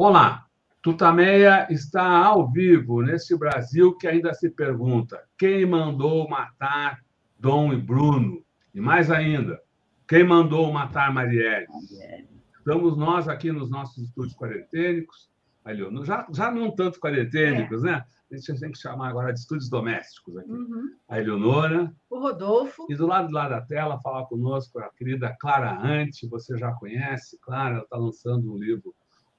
Olá, Tutameia está ao vivo nesse Brasil que ainda se pergunta quem mandou matar Dom e Bruno? E mais ainda, quem mandou matar Marielle? Estamos nós aqui nos nossos estúdios quarentênicos, já, já não tanto quarentênicos, é. né? A gente tem que chamar agora de estúdios domésticos aqui. Uhum. A Eleonora. O Rodolfo. E do lado lá da tela, falar conosco a querida Clara Ante, você já conhece, Clara, ela está lançando um livro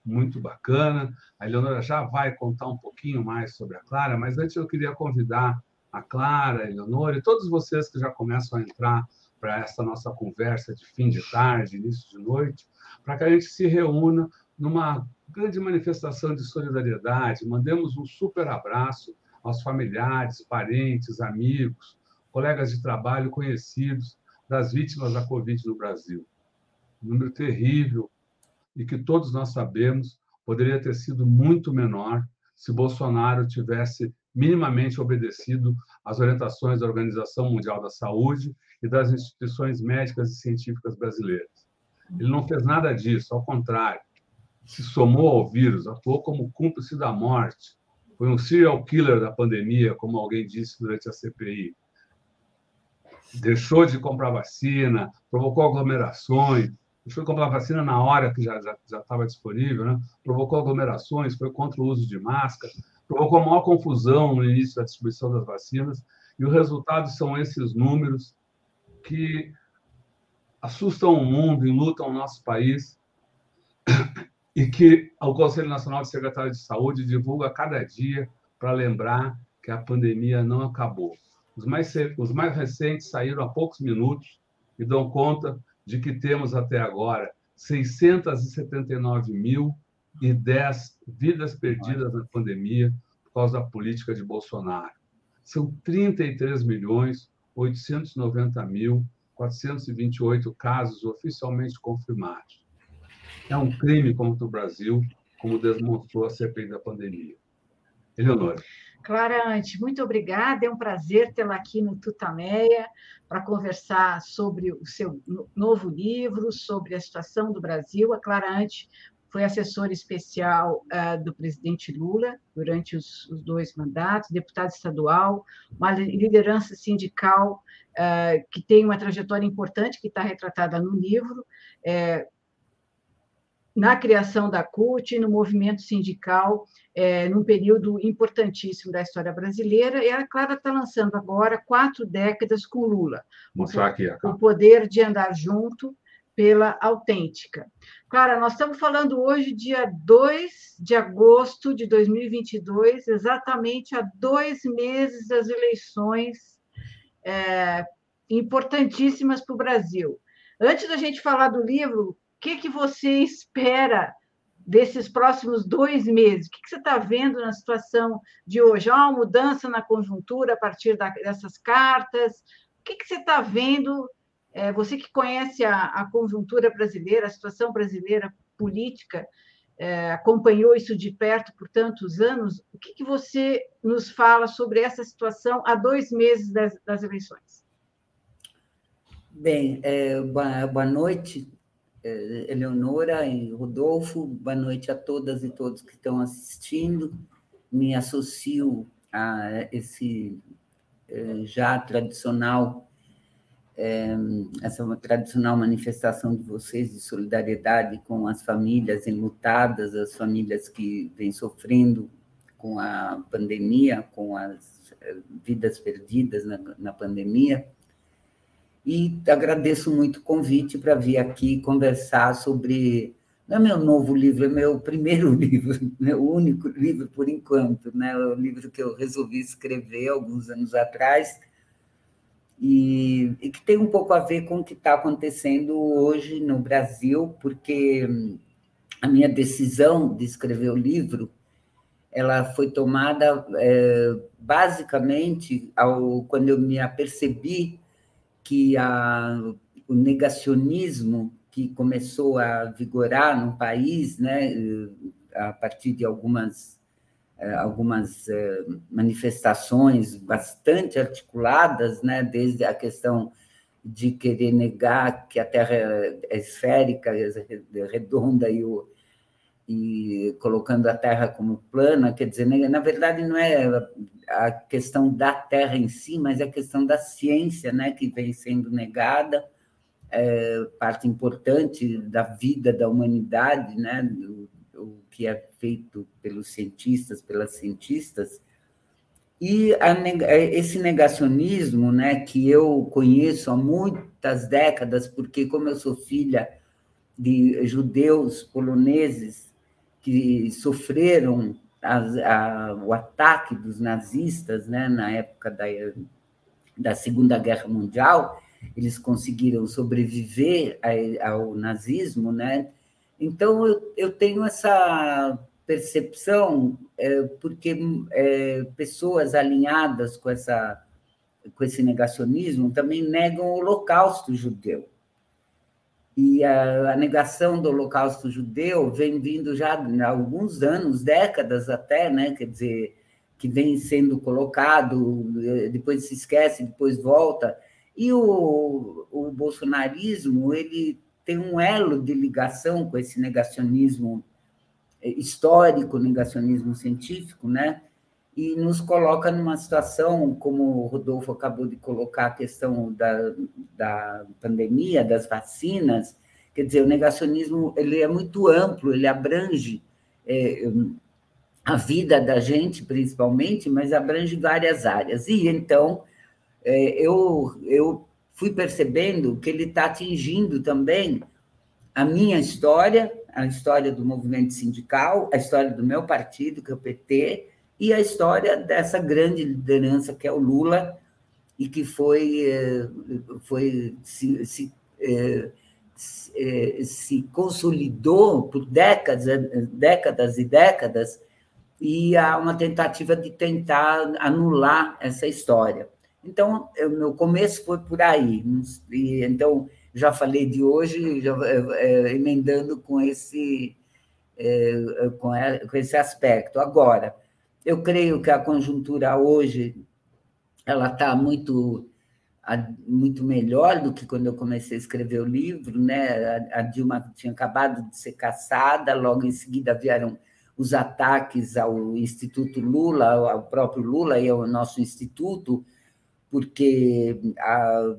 muito bacana. A Eleonora já vai contar um pouquinho mais sobre a Clara, mas antes eu queria convidar a Clara, a Eleonora e todos vocês que já começam a entrar para essa nossa conversa de fim de tarde, início de noite, para que a gente se reúna numa grande manifestação de solidariedade. Mandemos um super abraço aos familiares, parentes, amigos, colegas de trabalho conhecidos das vítimas da Covid no Brasil. Um número terrível, e que todos nós sabemos poderia ter sido muito menor se Bolsonaro tivesse minimamente obedecido às orientações da Organização Mundial da Saúde e das instituições médicas e científicas brasileiras. Ele não fez nada disso, ao contrário, se somou ao vírus, atuou como cúmplice da morte, foi um serial killer da pandemia, como alguém disse durante a CPI. Deixou de comprar vacina, provocou aglomerações, foi comprar vacina na hora que já estava já, disponível, né? provocou aglomerações, foi contra o uso de máscara, provocou maior confusão no início da distribuição das vacinas, e o resultado são esses números que assustam o mundo e lutam o nosso país, e que o Conselho Nacional de Secretários de Saúde divulga a cada dia para lembrar que a pandemia não acabou. Os mais, os mais recentes saíram há poucos minutos e dão conta de que temos até agora 679.010 vidas perdidas na pandemia por causa da política de Bolsonaro. São 33 milhões 890 mil 428 casos oficialmente confirmados. É um crime contra o Brasil, como demonstrou a CPI da pandemia. Eleonora. Clara Ante, muito obrigada. É um prazer tê-la aqui no Tutameia para conversar sobre o seu novo livro, sobre a situação do Brasil. A Clara Ante foi assessora especial uh, do presidente Lula durante os, os, dois mandatos, deputada estadual, uma liderança sindical uh, que tem uma trajetória importante que está retratada no livro. É, na criação da CUT, no movimento sindical, é, num período importantíssimo da história brasileira, e a Clara está lançando agora quatro décadas com Lula. Mostrar aqui, o poder de andar junto pela autêntica. Clara, nós estamos falando hoje, dia 2 de agosto de 2022, exatamente há dois meses das eleições é, importantíssimas para o Brasil. Antes da gente falar do livro, que, que você espera desses próximos dois meses? O que, que você está vendo na situação de hoje? Há uma mudança na conjuntura a partir da, dessas cartas? O que, que você está vendo? É, você que conhece a, a, conjuntura brasileira, a situação brasileira política, é, acompanhou isso de perto por tantos anos, o que, que você nos fala sobre essa situação há dois meses das, das eleições? Bem, é, boa, boa noite Eleonora e Rodolfo, boa noite a todas e todos que estão assistindo. Me associo a esse é, já tradicional, é, essa tradicional manifestação de vocês de solidariedade com as famílias enlutadas, as famílias que vêm sofrendo com a pandemia, com as vidas perdidas na, na pandemia e agradeço muito o convite para vir aqui conversar sobre. Não é meu novo livro, é meu primeiro livro, meu único livro por enquanto, né? o livro que eu resolvi escrever alguns anos atrás e, e que tem um pouco a ver com o que está acontecendo hoje no Brasil, porque a minha decisão de escrever o livro ela foi tomada é, basicamente ao, quando eu me apercebi que a, o negacionismo que começou a vigorar no país, né, a partir de algumas eh, algumas eh, manifestações bastante articuladas, né, desde a questão de querer negar que a Terra é esférica, é redonda e o e colocando a Terra como plana, quer dizer, na verdade não é a questão da Terra em si, mas é a questão da ciência, né, que vem sendo negada, é, parte importante da vida da humanidade, né, o, o que é feito pelos cientistas, pelas cientistas, e a, esse negacionismo, né, que eu conheço há muitas décadas, porque como eu sou filha de judeus poloneses que sofreram as, a, o ataque dos nazistas né, na época da, da Segunda Guerra Mundial, eles conseguiram sobreviver ao nazismo, né? Então eu, eu tenho essa percepção é, porque é, pessoas alinhadas com essa com esse negacionismo também negam o Holocausto judeu. E a, a, negação do Holocausto judeu vem vindo já há alguns anos, décadas até, né? quer dizer, que vem sendo colocado, depois se esquece, depois volta. E o, o bolsonarismo ele tem um elo de ligação com esse negacionismo histórico, negacionismo científico, né? E nos coloca numa situação, como o Rodolfo acabou de colocar, a questão da, da pandemia, das vacinas, quer dizer, o negacionismo ele é muito amplo, ele abrange é, a vida da gente, principalmente, mas abrange várias áreas. E, então, é, eu, eu fui percebendo que ele está atingindo também a minha história, a história do movimento sindical, a história do meu partido, que é o PT, e a história dessa grande liderança que é o Lula e que foi, eh, foi se, se, eh, eh, se consolidou por décadas, décadas e décadas, e há uma tentativa de tentar anular essa história. Então, o meu começo foi por aí. E, então, já falei de hoje, já, é, emendando com esse, é, com, com esse aspecto. Agora, eu creio que a conjuntura hoje ela está muito muito melhor do que quando eu comecei a escrever o livro, né? A Dilma tinha acabado de ser caçada, logo em seguida vieram os ataques ao Instituto Lula, ao próprio Lula e ao nosso instituto, porque a,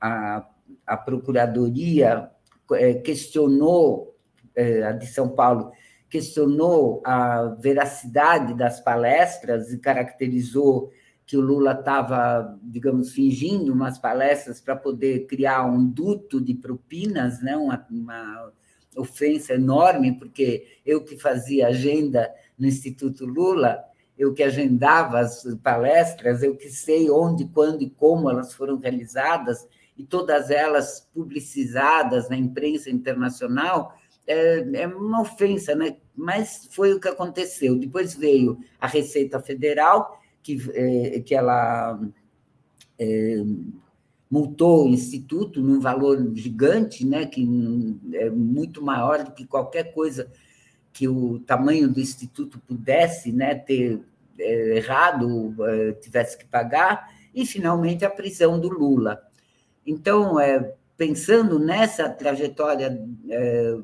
a, a Procuradoria é, questionou, é, a de São Paulo, questionou a veracidade das palestras e caracterizou que o Lula estava, digamos, fingindo umas palestras para poder criar um duto de propinas, né? uma, uma ofensa enorme, porque eu que fazia agenda no Instituto Lula, eu que agendava as palestras, eu que sei onde, quando e como elas foram realizadas, e todas elas publicizadas na imprensa internacional, é, é uma ofensa, né? Mas foi o que aconteceu. Depois veio a Receita Federal, que, é, que ela é, multou o Instituto num valor gigante, né? Que é muito maior do que qualquer coisa que o tamanho do Instituto pudesse né, ter é, errado, é, tivesse que pagar, e, finalmente, a prisão do Lula. Então, é, pensando nessa trajetória é,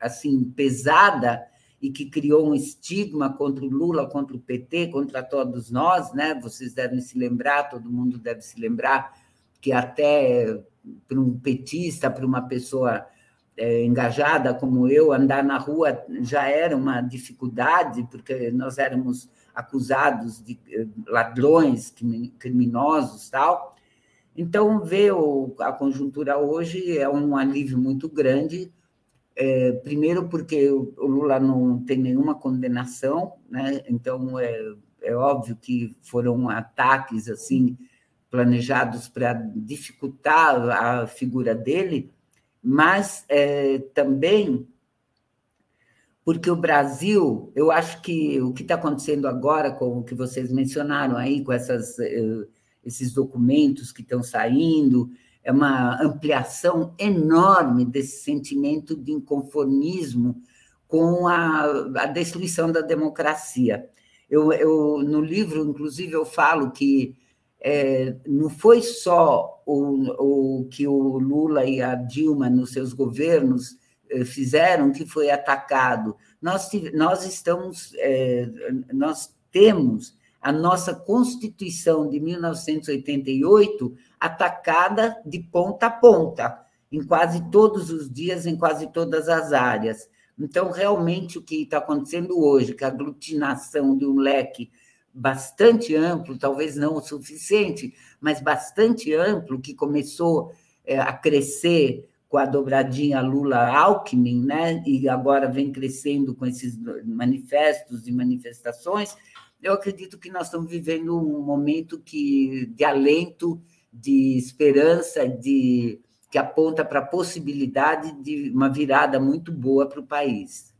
assim pesada e que criou um estigma contra o Lula, contra o PT, contra todos nós, né? Vocês devem se lembrar, todo mundo deve se lembrar que até para um petista, para uma pessoa é, engajada como eu, andar na rua já era uma dificuldade, porque nós éramos acusados de eh, ladrões, criminosos, tal. Então, ver a conjuntura hoje é um alívio muito grande, é, primeiro, porque o Lula não tem nenhuma condenação, né? então é, é óbvio que foram ataques assim planejados para dificultar a figura dele, mas é, também porque o Brasil, eu acho que o que está acontecendo agora, com o que vocês mencionaram aí, com essas, eh, esses documentos que estão saindo, é uma ampliação enorme desse sentimento de inconformismo com a, a destruição da democracia. Eu, eu, no livro, inclusive, eu falo que é, não foi só o, o que o Lula e a Dilma, nos seus governos, eh, fizeram, que foi atacado. Nós, nós estamos, é, nós temos a nossa Constituição de 1988 atacada de ponta a ponta, em quase todos os dias, em quase todas as áreas. Então, realmente, o que está acontecendo hoje, que a aglutinação de um leque bastante amplo, talvez não o suficiente, mas bastante amplo, que começou é, a crescer com a dobradinha Lula-Alckmin, né? e agora vem crescendo com esses manifestos e manifestações, eu acredito que nós estamos vivendo um momento que, de alento, de esperança, de que aponta para a possibilidade de uma virada muito boa para o país.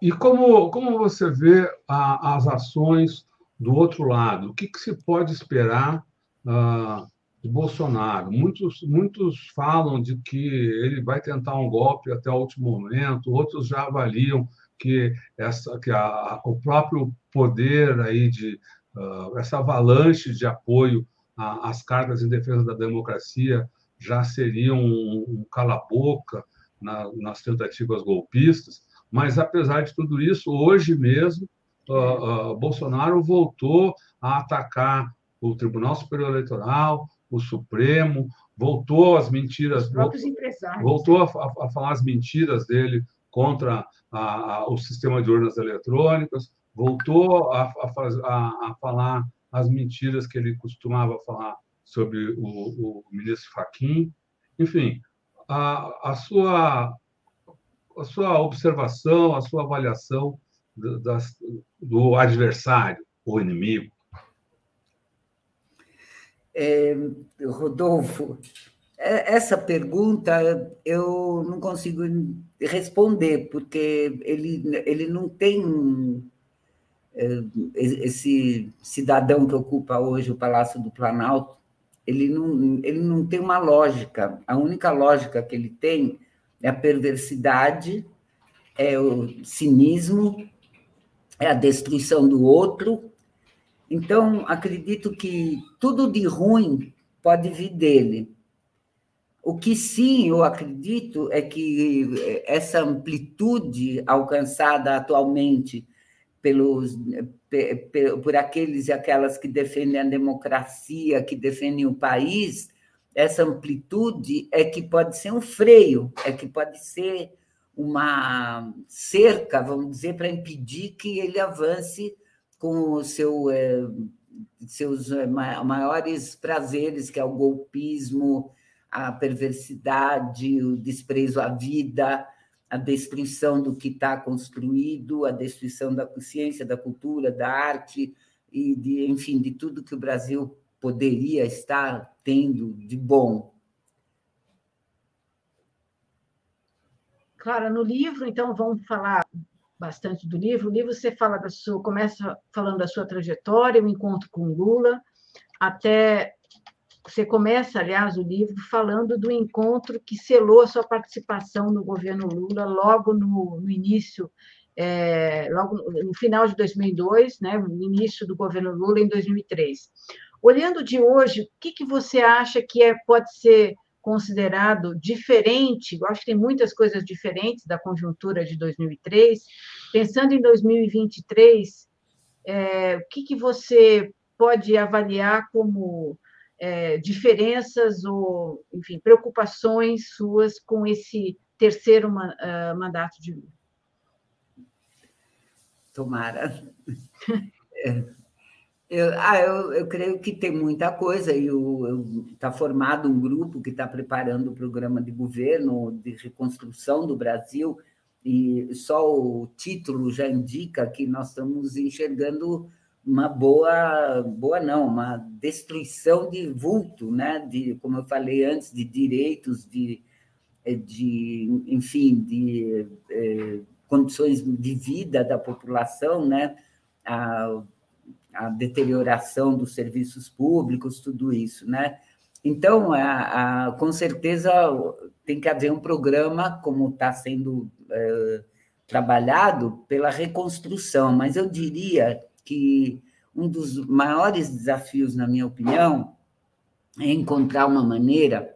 E como, como você vê a, as ações do outro lado? O que, que se pode esperar uh, de Bolsonaro? Muitos, muitos falam de que ele vai tentar um golpe até o último momento, outros já avaliam que, essa, que a, o próprio poder aí de uh, essa avalanche de apoio às cartas em defesa da democracia já seria um, um cala-boca na, nas tentativas golpistas. Mas, apesar de tudo isso, hoje mesmo, uh, uh, Bolsonaro voltou a atacar o Tribunal Superior Eleitoral, o Supremo, voltou às mentiras. Voltou a, a, a, falar as mentiras dele contra a, o sistema de urnas eletrônicas, voltou a, a, falar as mentiras que ele costumava falar sobre o, o ministro Fachin. Enfim, a, a sua a sua observação, a sua avaliação do, das, do adversário, o inimigo? É, Rodolfo, é, essa pergunta eu não consigo responder, porque ele, ele não tem esse cidadão que ocupa hoje o Palácio do Planalto, ele não, ele não tem uma lógica. A única lógica que ele tem é a perversidade, é o cinismo, é a destruição do outro. Então, acredito que tudo de ruim pode vir dele. O que sim eu acredito é que essa amplitude alcançada atualmente pelos, por aqueles e aquelas que defendem a democracia, que defendem o país, essa amplitude é que pode ser um freio, é que pode ser uma cerca, vamos dizer, para impedir que ele avance com o seu, é, seus é, maiores prazeres, que é o golpismo, a perversidade, o desprezo à vida, a destruição do que está construído, a destruição da ciência, da cultura, da arte e de, enfim, de tudo que o Brasil poderia estar tendo de bom? Clara, no livro, então, vamos falar bastante do livro. O livro você fala da sua, começa falando da sua trajetória, o encontro com Lula, até você começa, aliás, o livro falando do encontro que selou a sua participação no governo Lula logo no, no início, é, logo no final de 2002, né, no início do governo Lula em 2003. Olhando de hoje, o que, que você acha que é, pode ser considerado diferente? Eu acho que tem muitas coisas diferentes da conjuntura de 2003. Pensando em 2023, é, o que, que você pode avaliar como é, diferenças ou, enfim, preocupações suas com esse terceiro uh, mandato de Lula? Tomara. É, eu, ah, eu, eu creio que tem muita coisa, e está formado um grupo que está preparando o programa de governo de reconstrução do Brasil, e só o título já indica que nós estamos enxergando uma boa, boa não, uma destruição de vulto, né? de, como eu falei antes, de direitos, de, de enfim, de eh, condições de vida da população, né? A, a deterioração dos serviços públicos, tudo isso, né? Então, a, a, com certeza tem que haver um programa, como está sendo é, trabalhado, pela reconstrução, mas eu diria que um dos maiores desafios, na minha opinião, é encontrar uma maneira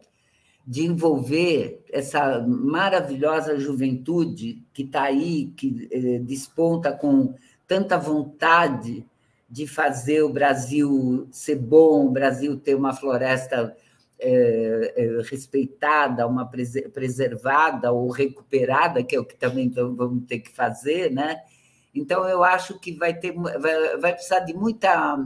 de envolver essa maravilhosa juventude que está aí, que eh, desponta com tanta vontade de fazer o Brasil ser bom, o Brasil ter uma floresta é, é, respeitada, uma preservada ou recuperada, que é o que também vamos ter que fazer, né? Então eu acho que vai ter, vai, vai precisar de muita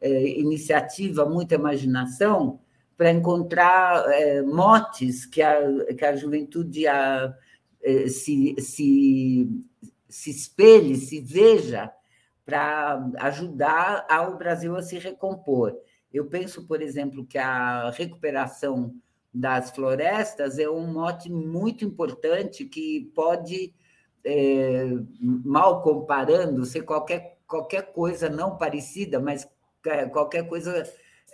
é, iniciativa, muita imaginação para encontrar é, motes que a, que a juventude a, é, se, se, se espelhe, se veja para ajudar ao Brasil a se recompor. Eu penso, por exemplo, que a recuperação das florestas é um mote muito importante que pode, é, mal comparando, ser qualquer, qualquer coisa não parecida, mas é, qualquer coisa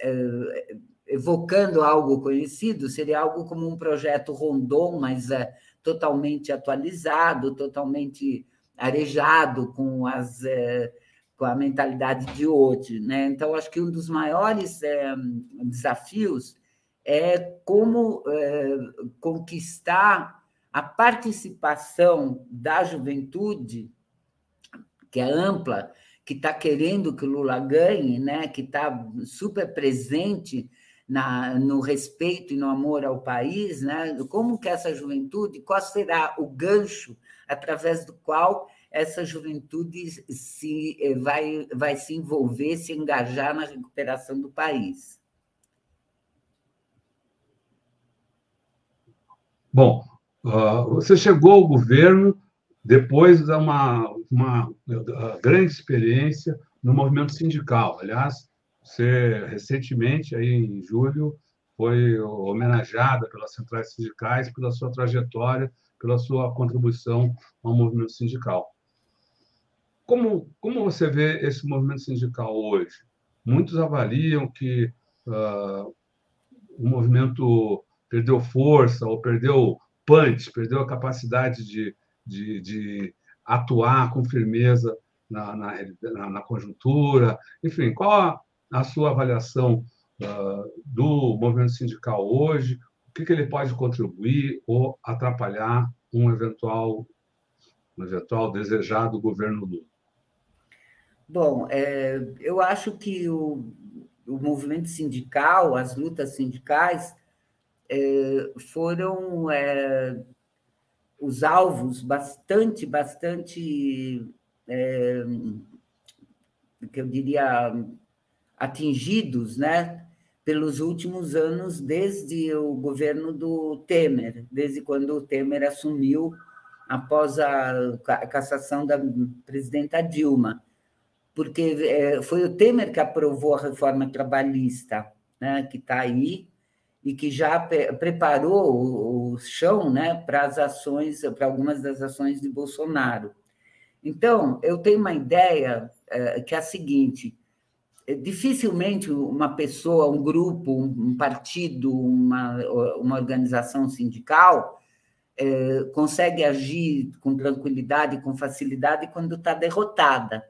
é, evocando algo conhecido, seria algo como um projeto Rondon, mas é, totalmente atualizado, totalmente arejado, com as. É, com a mentalidade de hoje. Né? Então, acho que um dos maiores é, desafios é como é, conquistar a participação da juventude, que é ampla, que está querendo que o Lula ganhe, né? que está super presente na, no respeito e no amor ao país, né? como que essa juventude, qual será o gancho através do qual essa juventude se eh, vai, vai se envolver, se engajar na recuperação do país. Bom, você chegou ao governo depois de uma, uma grande experiência no movimento sindical. Aliás, você recentemente, aí em julho, foi homenageada pelas centrais sindicais pela sua trajetória, pela sua contribuição ao movimento sindical. Como, como você vê esse movimento sindical hoje? Muitos avaliam que uh, o movimento perdeu força ou perdeu punch, perdeu a capacidade de, de, de atuar com firmeza na, na, na, conjuntura. Enfim, qual a, a sua avaliação uh, do movimento sindical hoje? O que, que ele pode contribuir ou atrapalhar um eventual, um eventual desejado governo Lula? Bom, é, eu acho que o, o movimento sindical, as lutas sindicais, foram é, os alvos bastante, bastante, é, que eu diria, atingidos, né? Pelos últimos anos, desde o governo do Temer, desde quando o Temer assumiu após a cassação da presidenta Dilma porque foi o Temer que aprovou a reforma trabalhista, né, que está aí, e que já preparou o, o chão né, para as ações, para algumas das ações de Bolsonaro. Então, eu tenho uma ideia é, que é a seguinte: é, dificilmente uma pessoa, um grupo, um partido, uma, uma organização sindical é, consegue agir com tranquilidade, com facilidade, quando está derrotada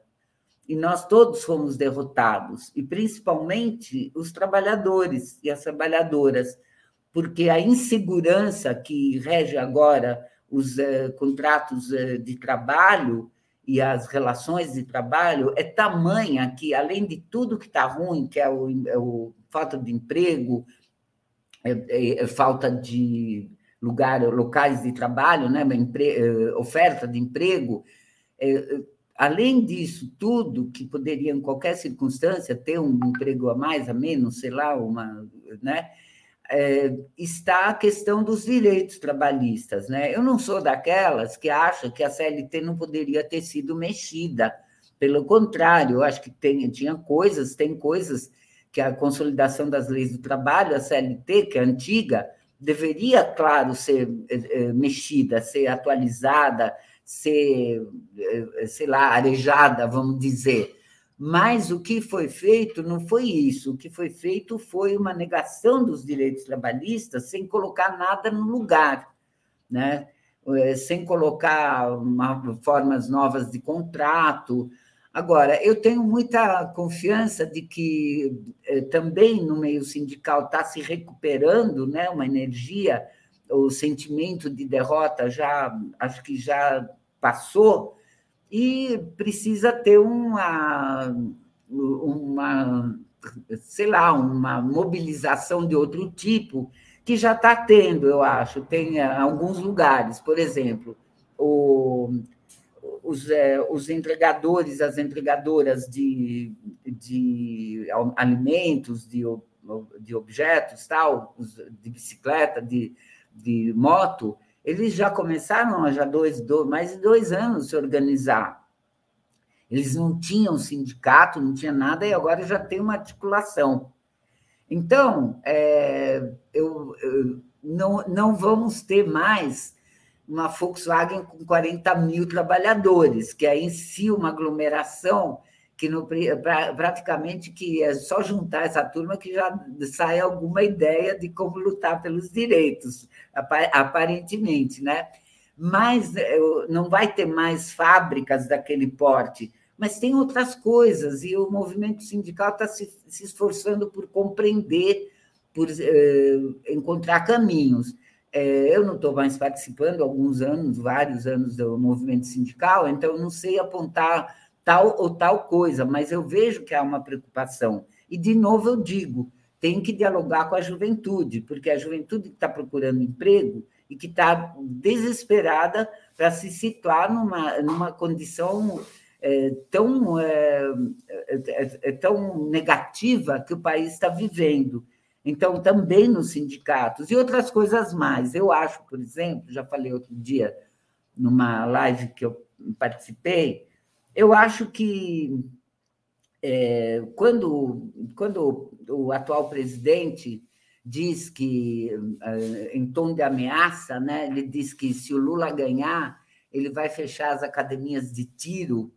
e nós todos fomos derrotados, e principalmente os trabalhadores e as trabalhadoras, porque a insegurança que rege agora os eh, contratos eh, de trabalho e as relações de trabalho é tamanha que, além de tudo que está ruim, que é o, é o, falta de emprego, é, é, é falta de lugar, locais de trabalho, né, empre, oferta de emprego, é, Além disso tudo, que poderia, em qualquer circunstância, ter um emprego a mais, a menos, sei lá, uma, né? É, está a questão dos direitos trabalhistas. Né? Eu não sou daquelas que acham que a CLT não poderia ter sido mexida. Pelo contrário, eu acho que tem, tinha coisas, tem coisas que a consolidação das leis do trabalho, a CLT, que é antiga, deveria, claro, ser é, mexida, ser atualizada, ser, eh, sei lá, arejada, vamos dizer. Mas o que foi feito não foi isso. O que foi feito foi uma negação dos direitos trabalhistas sem colocar nada no lugar, né? Eh, sem colocar uma, formas novas de contrato. Agora, eu tenho muita confiança de que eh, também no meio sindical está se recuperando né, uma energia, o sentimento de derrota já acho que já passou, e precisa ter uma, uma sei lá, uma mobilização de outro tipo, que já está tendo, eu acho, tem alguns lugares, por exemplo, o os, é, os entregadores, as entregadoras de, de alimentos, de, de objetos, tal, de bicicleta, de, de moto, eles já começaram há já dois, dois, mais de dois anos se organizar. Eles não tinham sindicato, não tinha nada, e agora já tem uma articulação. Então, é, eu, eu, não, não vamos ter mais uma Volkswagen com 40 mil trabalhadores, que é em si uma aglomeração que no, pra, praticamente que é só juntar essa turma que já sai alguma ideia de como lutar pelos direitos, aparentemente, né? Mas eh, não vai ter mais fábricas daquele porte, mas tem outras coisas, e o movimento sindical está se, se esforçando por compreender, por eh, encontrar caminhos. É, eu não estou mais participando há alguns anos, vários anos do movimento sindical, então não sei apontar tal ou tal coisa, mas eu vejo que há uma preocupação. E, de novo, eu digo, tem que dialogar com a juventude, porque a juventude está procurando emprego e que está desesperada para se situar numa, numa condição é, tão, é, é, é tão negativa que o país está vivendo. Então, também nos sindicatos e outras coisas mais. Eu acho, por exemplo, já falei outro dia numa live que eu participei, eu acho que é, quando, quando o atual presidente diz que, é, em tom de ameaça, né, ele diz que se o Lula ganhar, ele vai fechar as academias de tiro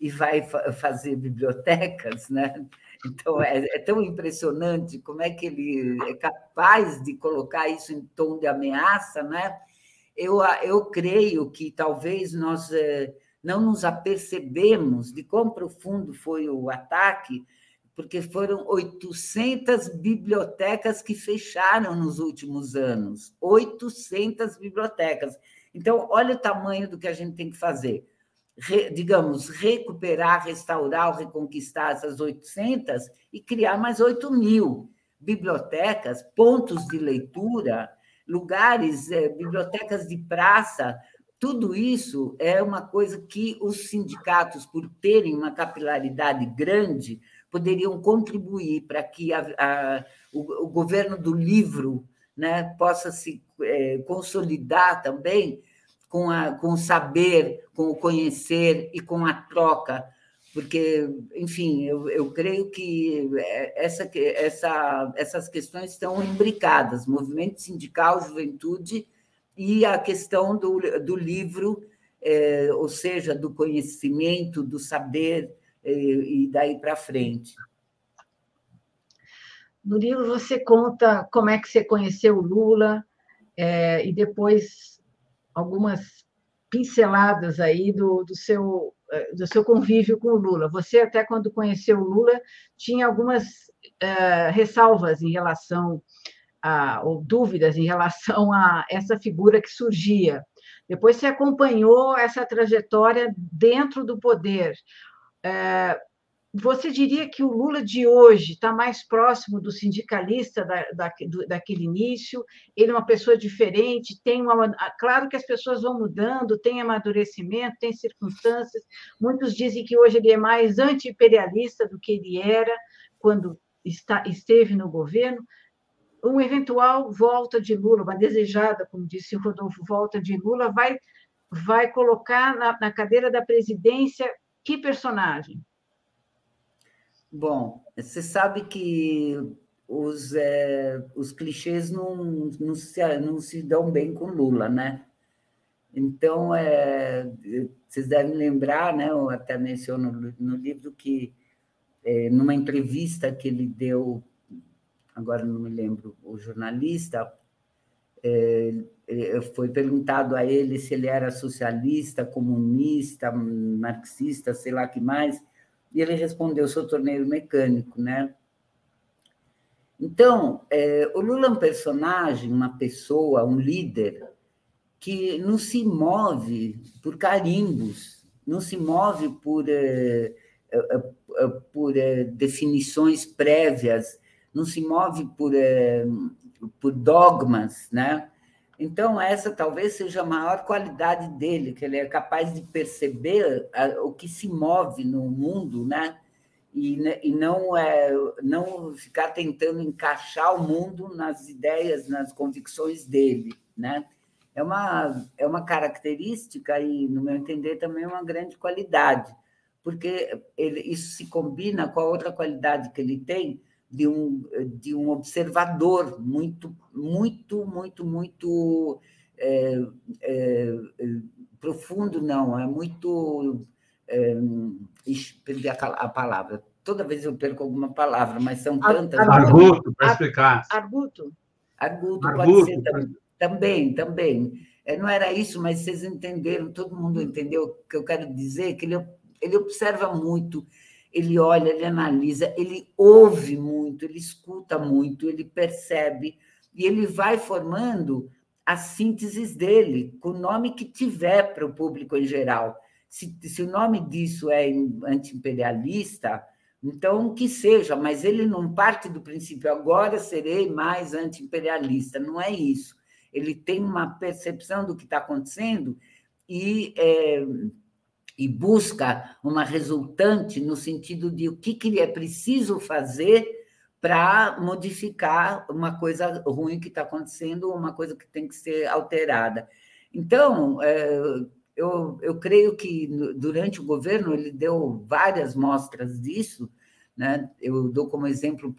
e vai fazer bibliotecas, né? Então, é, é, tão impressionante como é que ele é capaz de colocar isso em tom de ameaça, né? Eu, eu creio que talvez nós é, não nos apercebemos de quão profundo foi o ataque, porque foram 800 bibliotecas que fecharam nos últimos anos 800 bibliotecas. Então, olha o tamanho do que a gente tem que fazer re, digamos, recuperar, restaurar ou reconquistar essas 800 e criar mais 8 mil bibliotecas, pontos de leitura, lugares, é, bibliotecas de praça. Tudo isso é uma coisa que os sindicatos, por terem uma capilaridade grande, poderiam contribuir para que a, a, o, o, governo do livro né, possa se é, consolidar também com, a, com o saber, com o conhecer e com a troca, porque, enfim, eu, eu creio que essa, essa, essas questões estão imbricadas, movimento sindical, juventude e a questão do, do livro, é, ou seja, do conhecimento, do saber é, e daí para frente. No livro você conta como é que você conheceu o Lula é, e depois algumas pinceladas aí do, do, seu, eh, do seu convívio com o Lula. Você, até quando conheceu o Lula, tinha algumas uh, ressalvas em relação a, ou dúvidas em relação a essa figura que surgia. Depois você acompanhou essa trajetória dentro do poder. Uh, você diria que o Lula de hoje está mais próximo do sindicalista da, da, do, daquele início? Ele é uma pessoa diferente, tem uma. Claro que as pessoas vão mudando, tem amadurecimento, tem circunstâncias. Muitos dizem que hoje ele é mais anti-imperialista do que ele era quando está, esteve no governo. Uma eventual volta de Lula, uma desejada, como disse o Rodolfo, volta de Lula, vai, vai colocar na, na cadeira da presidência que personagem? Bom, você sabe que os, é, os clichês não, não, se, não se dão bem com Lula, né? Então, é, vocês devem lembrar, né? Eu até menciono no, livro que, é, numa entrevista que ele deu, agora não me lembro, o jornalista, é, foi perguntado a ele se ele era socialista, comunista, marxista, sei lá que mais E ele respondeu: sou torneiro mecânico, né? Então, é, o Lula é um personagem, uma pessoa, um líder que não se move por carimbos, não se move por, por definições prévias, não se move por, é, por dogmas, né? Então, essa talvez seja a maior qualidade dele, que ele é capaz de perceber o que se move no mundo, né? E, né, e não, é, não ficar tentando encaixar o mundo nas ideias, nas convicções dele, né? É uma, é uma característica e, no meu entender, também uma grande qualidade, porque ele, isso se combina com a outra qualidade que ele tem, de um, de um observador muito, muito, muito, muito é, é, profundo, não, é muito. É, perdi a, a, palavra. Toda vez eu perco alguma palavra, mas são tantas. Arguto, para explicar. Arguto. Arguto, pode ser também. Também, também. É, não era isso, mas vocês entenderam, todo mundo entendeu o que eu quero dizer, que ele, ele observa muito, ele olha, ele analisa, ele ouve muito, ele escuta muito, ele percebe, e ele vai formando as sínteses dele, com o nome que tiver para o público em geral. Se, se o nome disso é anti-imperialista, então que seja, mas ele não parte do princípio agora serei mais anti-imperialista, não é isso. Ele tem uma percepção do que está acontecendo e é, e busca uma resultante no sentido de o que, que é preciso fazer para modificar uma coisa ruim que está acontecendo, uma coisa que tem que ser alterada. Então, é, eu, eu creio que durante o governo ele deu várias mostras disso. Né? Eu dou como exemplo,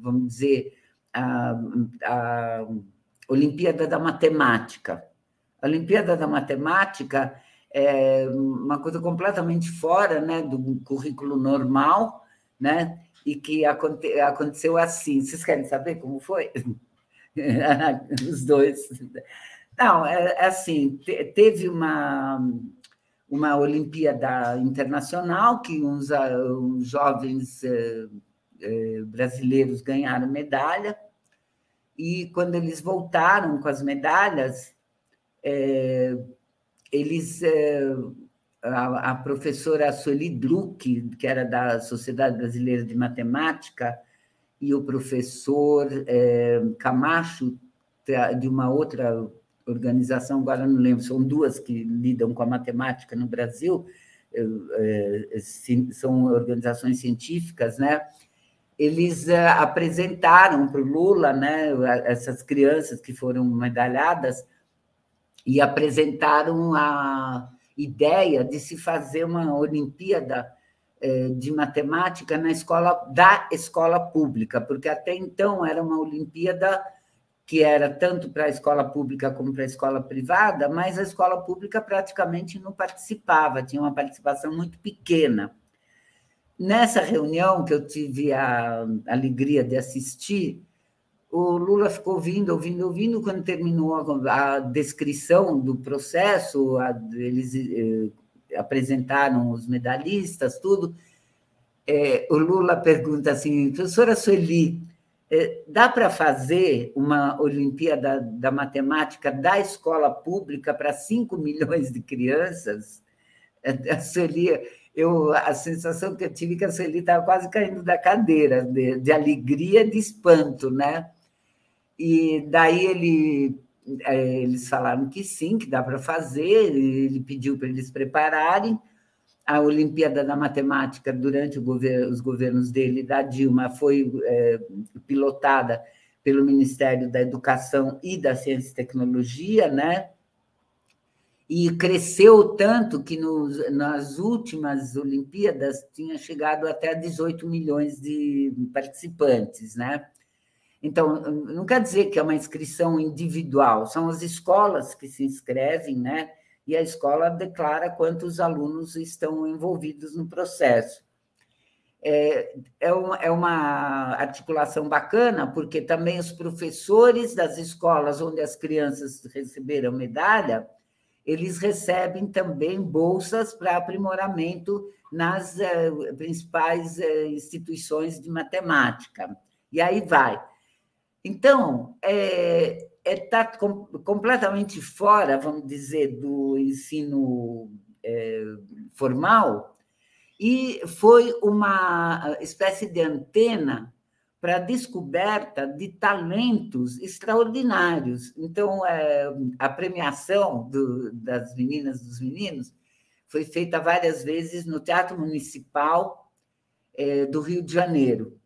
vamos dizer, a, a Olimpíada da Matemática. A Olimpíada da Matemática é uma coisa completamente fora né, do currículo normal, né, e que aconte, aconteceu assim. Vocês querem saber como foi? Os dois. Não, é, é assim, teve uma, uma Olimpíada Internacional que uns, uns jovens eh, eh, brasileiros ganharam medalha, e quando eles voltaram com as medalhas, eh, eles eh, a, a, professora Sueli Druck, que era da Sociedade Brasileira de Matemática, e o professor é, Camacho, de uma outra organização, agora não lembro, são duas que lidam com a matemática no Brasil, é, são organizações científicas, né? Eles apresentaram para o Lula, né, essas crianças que foram medalhadas, e apresentaram a ideia de se fazer uma Olimpíada eh, de matemática na escola da escola pública, porque até então era uma Olimpíada que era tanto para a escola pública como para a escola privada, mas a escola pública praticamente não participava, tinha uma participação muito pequena. Nessa reunião que eu tive a alegria de assistir, o Lula ficou ouvindo, ouvindo, ouvindo. Quando terminou a, a descrição do processo, a, eles eh, apresentaram os medalhistas, tudo. É, o Lula pergunta assim, professora Sueli, é, dá para fazer uma Olimpíada da Matemática da escola pública para 5 milhões de crianças? A Sueli, eu, a sensação que eu tive é que a Sueli estava quase caindo da cadeira, de, de alegria, de espanto, né? E daí ele, é, eles falaram que sim, que dá para fazer, ele pediu para eles prepararem. A Olimpíada da Matemática, durante governo, os governos dele, da Dilma, foi é, pilotada pelo Ministério da Educação e da Ciência e Tecnologia, né? E cresceu tanto que nos, nas últimas Olimpíadas tinha chegado até 18 milhões de participantes, né? Então, não quer dizer que é uma inscrição individual, são as escolas que se inscrevem, né? E a escola declara quantos alunos estão envolvidos no processo. É, é, uma, é uma articulação bacana, porque também os professores das escolas onde as crianças receberam medalha, eles recebem também bolsas para aprimoramento nas eh, principais eh, instituições de matemática. E aí vai. Então, é, está é, com, completamente fora, vamos dizer, do ensino é, formal, e foi uma espécie de antena para a descoberta de talentos extraordinários. Então, é, a premiação do, das meninas dos meninos foi feita várias vezes no Teatro Municipal é, do Rio de Janeiro.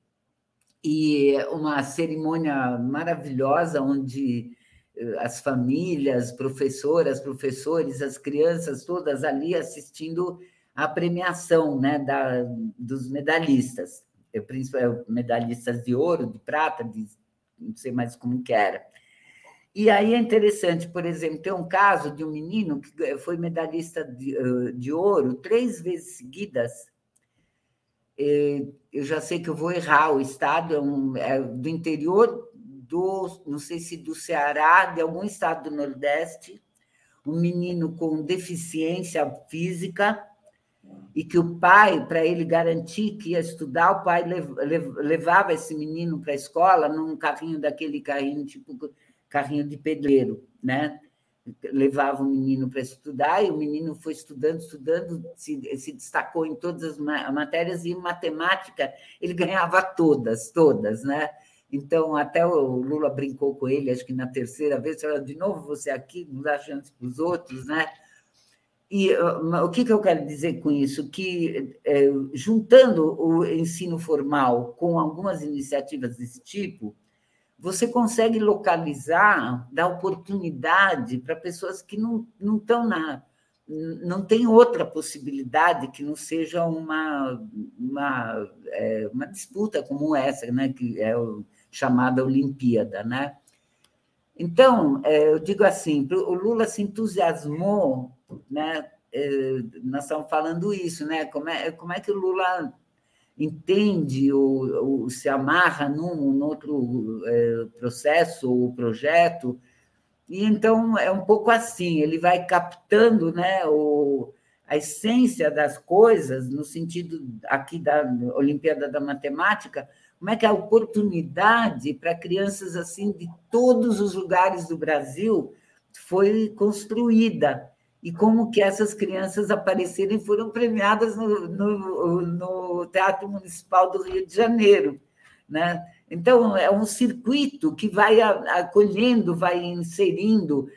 E uma cerimônia maravilhosa, onde eh, as famílias, professoras, professores, as crianças todas ali assistindo à premiação né, da, dos medalhistas, principalmente medalhistas de ouro, de prata, de não sei mais como que era. E aí é interessante, por exemplo, tem um caso de um menino que foi medalhista de, de ouro três vezes seguidas. Eu já sei que eu vou errar, o estado é, um, é do interior do, não sei se do Ceará, de algum estado do Nordeste, um menino com deficiência física, e que o pai, para ele garantir que ia estudar, o pai levava esse menino para a escola num carrinho daquele carrinho tipo carrinho de pedreiro, né? Levava o menino para estudar e o menino foi estudando, estudando, se, se destacou em todas as matérias e em matemática ele ganhava todas, todas, né? Então, até o Lula brincou com ele, acho que na terceira vez, falou, de novo você aqui, não dá chance para os outros, né? E o que, que eu quero dizer com isso? Que, é, juntando o ensino formal com algumas iniciativas desse tipo, você consegue localizar, dar oportunidade para pessoas que não, não estão na. não tem outra possibilidade que não seja uma, uma, é, uma disputa como essa, né? que é o, chamada Olimpíada. Né? Então, é, eu digo assim: o Lula se entusiasmou, né? É, nós estamos falando isso, né? Como é, como é que o Lula entende ou, ou se amarra num, num outro é, processo ou projeto. E então é um pouco assim, ele vai captando né, o, a essência das coisas, no sentido aqui da Olimpíada da Matemática, como é que a oportunidade para crianças assim de todos os lugares do Brasil foi construída e como que essas crianças apareceram e foram premiadas no, no, no, Teatro Municipal do Rio de Janeiro. Né? Então, é um circuito que vai acolhendo, vai inserindo,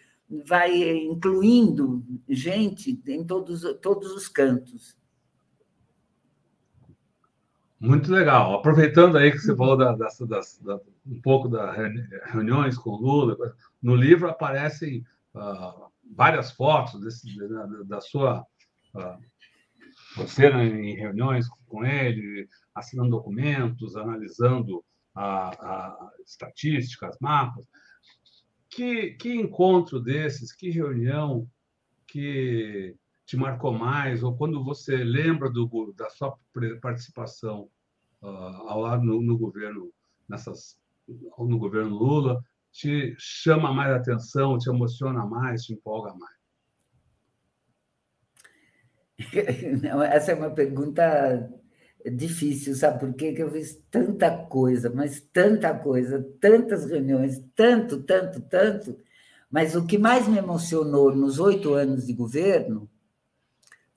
vai incluindo gente em todos, todos os cantos. Muito legal. Aproveitando aí que você falou da, das, da, um pouco das reuniões com o Lula, no livro aparecem uh, várias fotos desse, da, da, sua. Uh, você né, em reuniões com ele, assinando documentos, analisando a, a estatísticas, mapas. Que, que encontro desses, que reunião que te marcou mais, ou quando você lembra do, da sua participação uh, ao lado no, no governo, nessas, no governo Lula, te chama mais atenção, te emociona mais, te empolga mais? Essa é uma pergunta difícil, sabe por quê? Que eu fiz tanta coisa, mas tanta coisa, tantas reuniões, tanto, tanto, tanto. Mas o que mais me emocionou nos oito anos de governo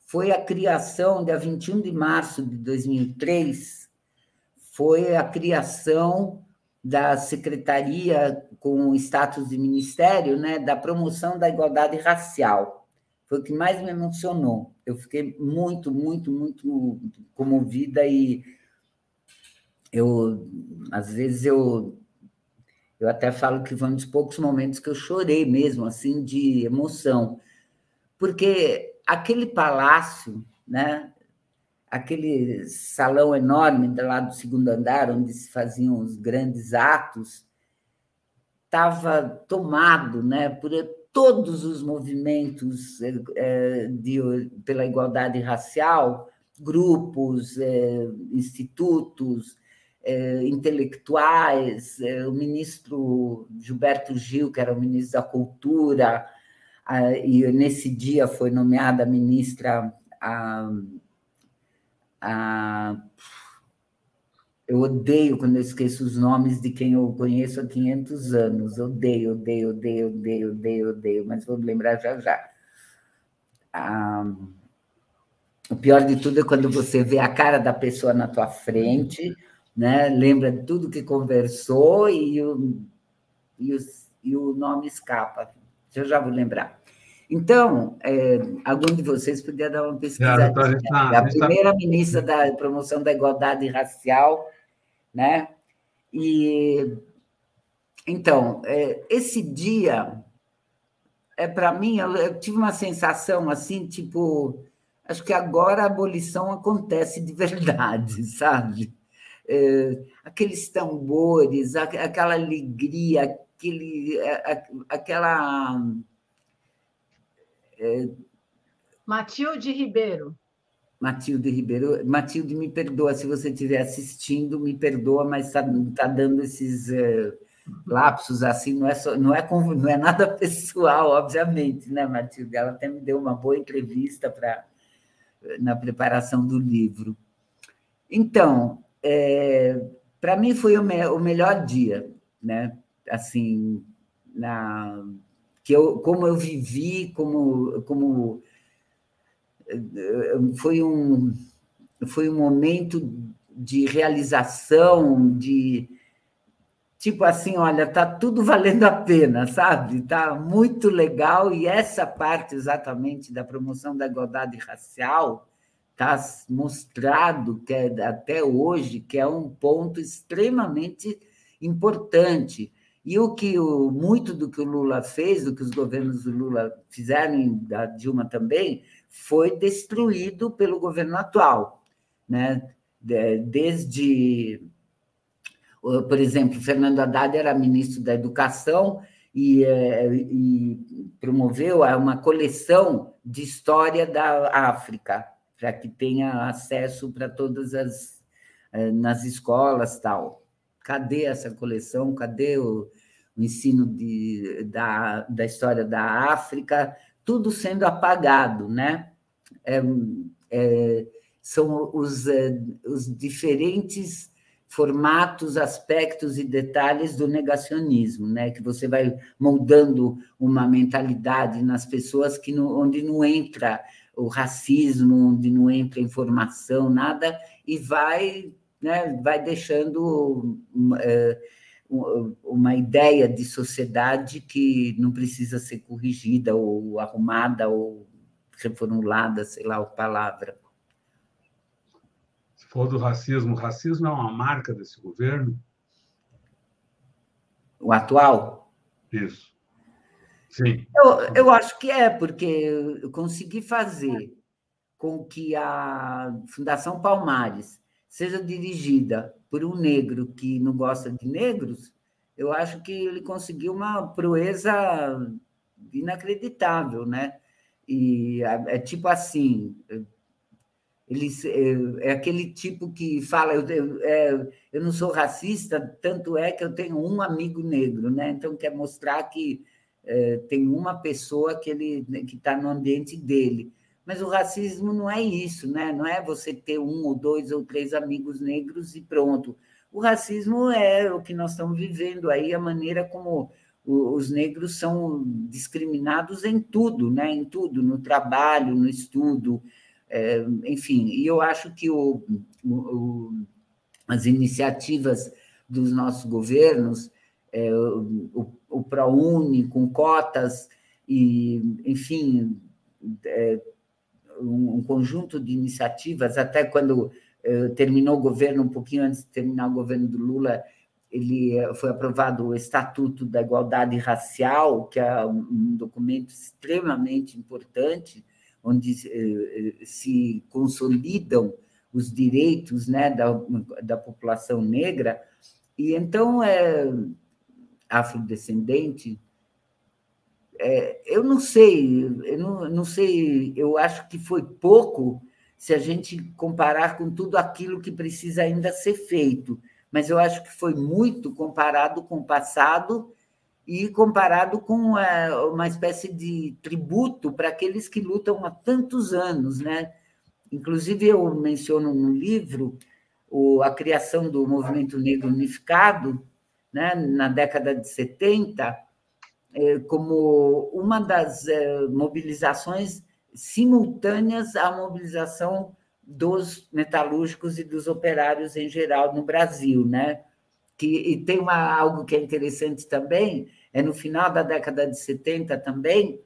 foi a criação, dia 21 de março de 2003, foi a criação da Secretaria com status de ministério, né, da promoção da igualdade racial. Foi o que mais me emocionou. Eu fiquei muito, muito, muito comovida e eu, às vezes, eu, eu até falo que foi um dos poucos momentos que eu chorei mesmo, assim, de emoção, porque aquele palácio, né, aquele salão enorme lá do segundo andar, onde se faziam os grandes atos, estava tomado né, por todos os movimentos é, de, pela igualdade racial, grupos, é, institutos, intelectuais, o ministro Gilberto Gil, que era o ministro da Cultura, e nesse dia foi nomeada ministra a, a eu odeio quando eu esqueço os nomes de quem eu conheço há 500 anos. Odeio, odeio, odeio, odeio, odeio, odeio, mas vou lembrar já já. Ah, o pior de tudo é quando você vê a cara da pessoa na tua frente, né? lembra de tudo que conversou e o, e o, e o nome escapa. Eu já vou lembrar. Então, é, algum de vocês podia dar uma pesquisa. É, a, a primeira ministra da promoção da igualdade racial né? E então, é, esse dia é para mim, eu, eu tive uma sensação assim, tipo, acho que agora a abolição acontece de verdade, sabe? É, aqueles tambores, aquela alegria, aquele, aquela. É... Matilde Ribeiro. Matilde Ribeiro. Matilde, me perdoa se você estiver assistindo, me perdoa, mas está tá dando esses uh, lapsos assim, não é, só, não, é, não é nada pessoal, obviamente, né, Matilde? Ela até me deu uma boa entrevista pra, na preparação do livro. Então, é, para mim foi o, me, o melhor dia, né? Assim, na, que eu, como eu vivi, como, como foi um, foi um momento de realização, de tipo assim, olha, tá tudo valendo a pena, sabe? Tá muito legal e essa parte exatamente da promoção da igualdade racial está mostrado que é, até hoje que é um ponto extremamente importante. E o que o, muito do que o Lula fez, do que os governos do Lula fizeram, da Dilma também, foi destruído pelo governo atual, né? Desde, por exemplo, Fernando Haddad era ministro da Educação e, é, e promoveu uma coleção de história da África para que tenha acesso para todas as é, nas escolas tal. Cadê essa coleção? Cadê o, o ensino de, da, da história da África? Tudo sendo apagado, né? É, é, são os, é, os diferentes formatos, aspectos e detalhes do negacionismo, né? Que você vai moldando uma mentalidade nas pessoas que no, onde não entra o racismo, onde não entra informação, nada, e vai, né, vai deixando é, uma ideia de sociedade que não precisa ser corrigida ou arrumada ou reformulada, sei lá a palavra. Se for do racismo, o racismo é uma marca desse governo? O atual? Isso. Sim. Eu, eu acho que é, porque eu consegui fazer com que a Fundação Palmares seja dirigida por um negro que não gosta de negros, eu acho que ele conseguiu uma proeza inacreditável, né? E é, tipo assim, ele é, é, aquele tipo que fala, eu, é, eu não sou racista, tanto é que eu tenho um amigo negro, né? Então quer mostrar que é, tem uma pessoa que ele que está no ambiente dele. Mas o racismo não é isso, né? Não é você ter um ou dois ou três amigos negros e pronto. O racismo é o que nós estamos vivendo aí, a maneira como os negros são discriminados em tudo, né? Em tudo, no trabalho, no estudo, é, enfim. E eu acho que o, o, as iniciativas dos nossos governos, é, o, o ProUni com cotas e, enfim, um, conjunto de iniciativas, até quando eh, terminou o governo, um pouquinho antes de terminar o governo do Lula, ele eh, foi aprovado o Estatuto da Igualdade Racial, que é um documento extremamente importante, onde eh, se consolidam os direitos né, da, da população negra. E então, é, afrodescendente, é, eu não sei, eu não, não sei, eu acho que foi pouco se a gente comparar com tudo aquilo que precisa ainda ser feito, mas eu acho que foi muito comparado com o passado e comparado com é, uma espécie de tributo para aqueles que lutam há tantos anos, né? Inclusive eu menciono no livro o, a criação do movimento negro unificado, né, na década de 70, é, como uma das é, mobilizações simultâneas à mobilização dos metalúrgicos e dos operários em geral no Brasil, né? Que, e tem uma, algo que é interessante também, é no final da década de 70 também,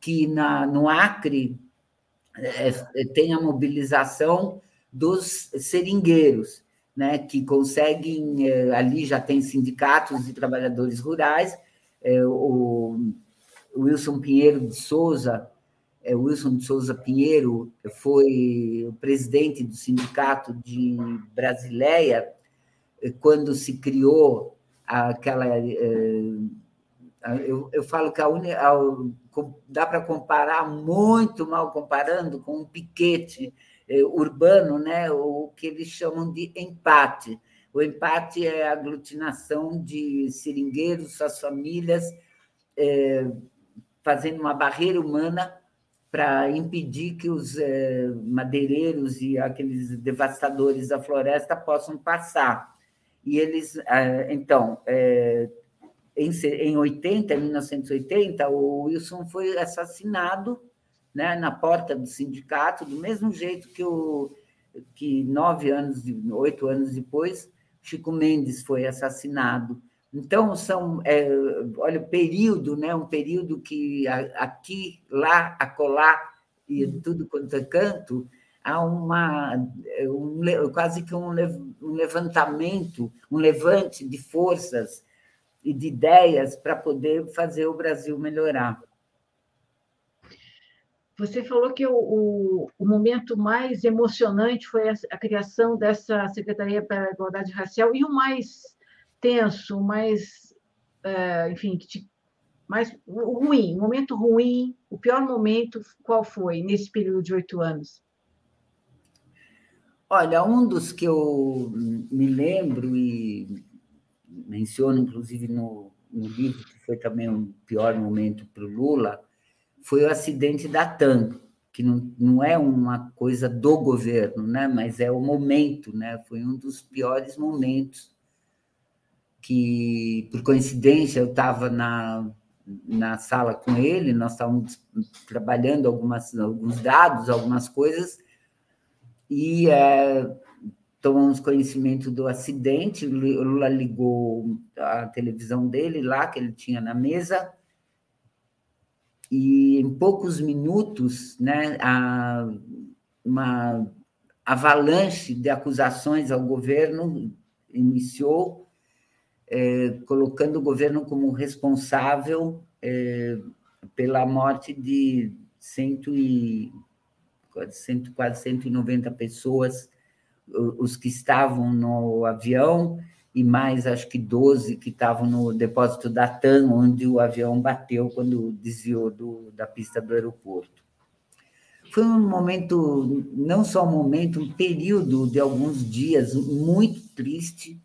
que na, no Acre é, tem a mobilização dos seringueiros, né, que conseguem, ali já tem sindicatos de trabalhadores rurais, é, o Wilson Pinheiro de Souza, é, Wilson de Souza Pinheiro foi o presidente do sindicato de Brasileia quando se criou aquela eu, eu falo que a, uni, a dá para comparar muito mal comparando com um piquete eh, urbano, né? o que eles chamam de empate. O empate é a aglutinação de seringueiros, suas famílias, eh, fazendo uma barreira humana para impedir que os eh, madeireiros e aqueles devastadores da floresta possam passar. E eles, então, em, em 80, 1980, o Wilson foi assassinado né, na porta do sindicato, do mesmo jeito que, o, que nove anos, oito anos depois, Chico Mendes foi assassinado. Então, são, é, olha, período, né, um período que aqui, lá, acolá, e tudo quanto é canto, há uma, um, quase que um, um levantamento, um levante de forças e de ideias para poder fazer o Brasil melhorar. Você falou que o, o, o, momento mais emocionante foi a, a, criação dessa Secretaria para a Igualdade Racial e o mais tenso, mais, é, enfim, mais ruim, o momento ruim, o pior momento, qual foi nesse período de oito anos? Olha, um dos que eu me lembro e menciono, inclusive, no, no livro, que foi também um pior momento para o Lula, foi o acidente da TAM, que não, não é uma coisa do governo, né? mas é o momento, né? foi um dos piores momentos que, por coincidência, eu estava na, na sala com ele, nós estávamos trabalhando algumas, alguns dados, algumas coisas, e é, tomamos conhecimento do acidente, o Lula ligou a televisão dele lá, que ele tinha na mesa, e em poucos minutos, né, a, uma avalanche de acusações ao governo iniciou, é, colocando o governo como responsável é, pela morte de cento e, cento, quase 190 pessoas os que estavam no avião e mais acho que 12 que estavam no depósito da TAM, onde o avião bateu quando desviou do, da pista do aeroporto. Foi um momento, não só um momento, um período de alguns dias muito triste,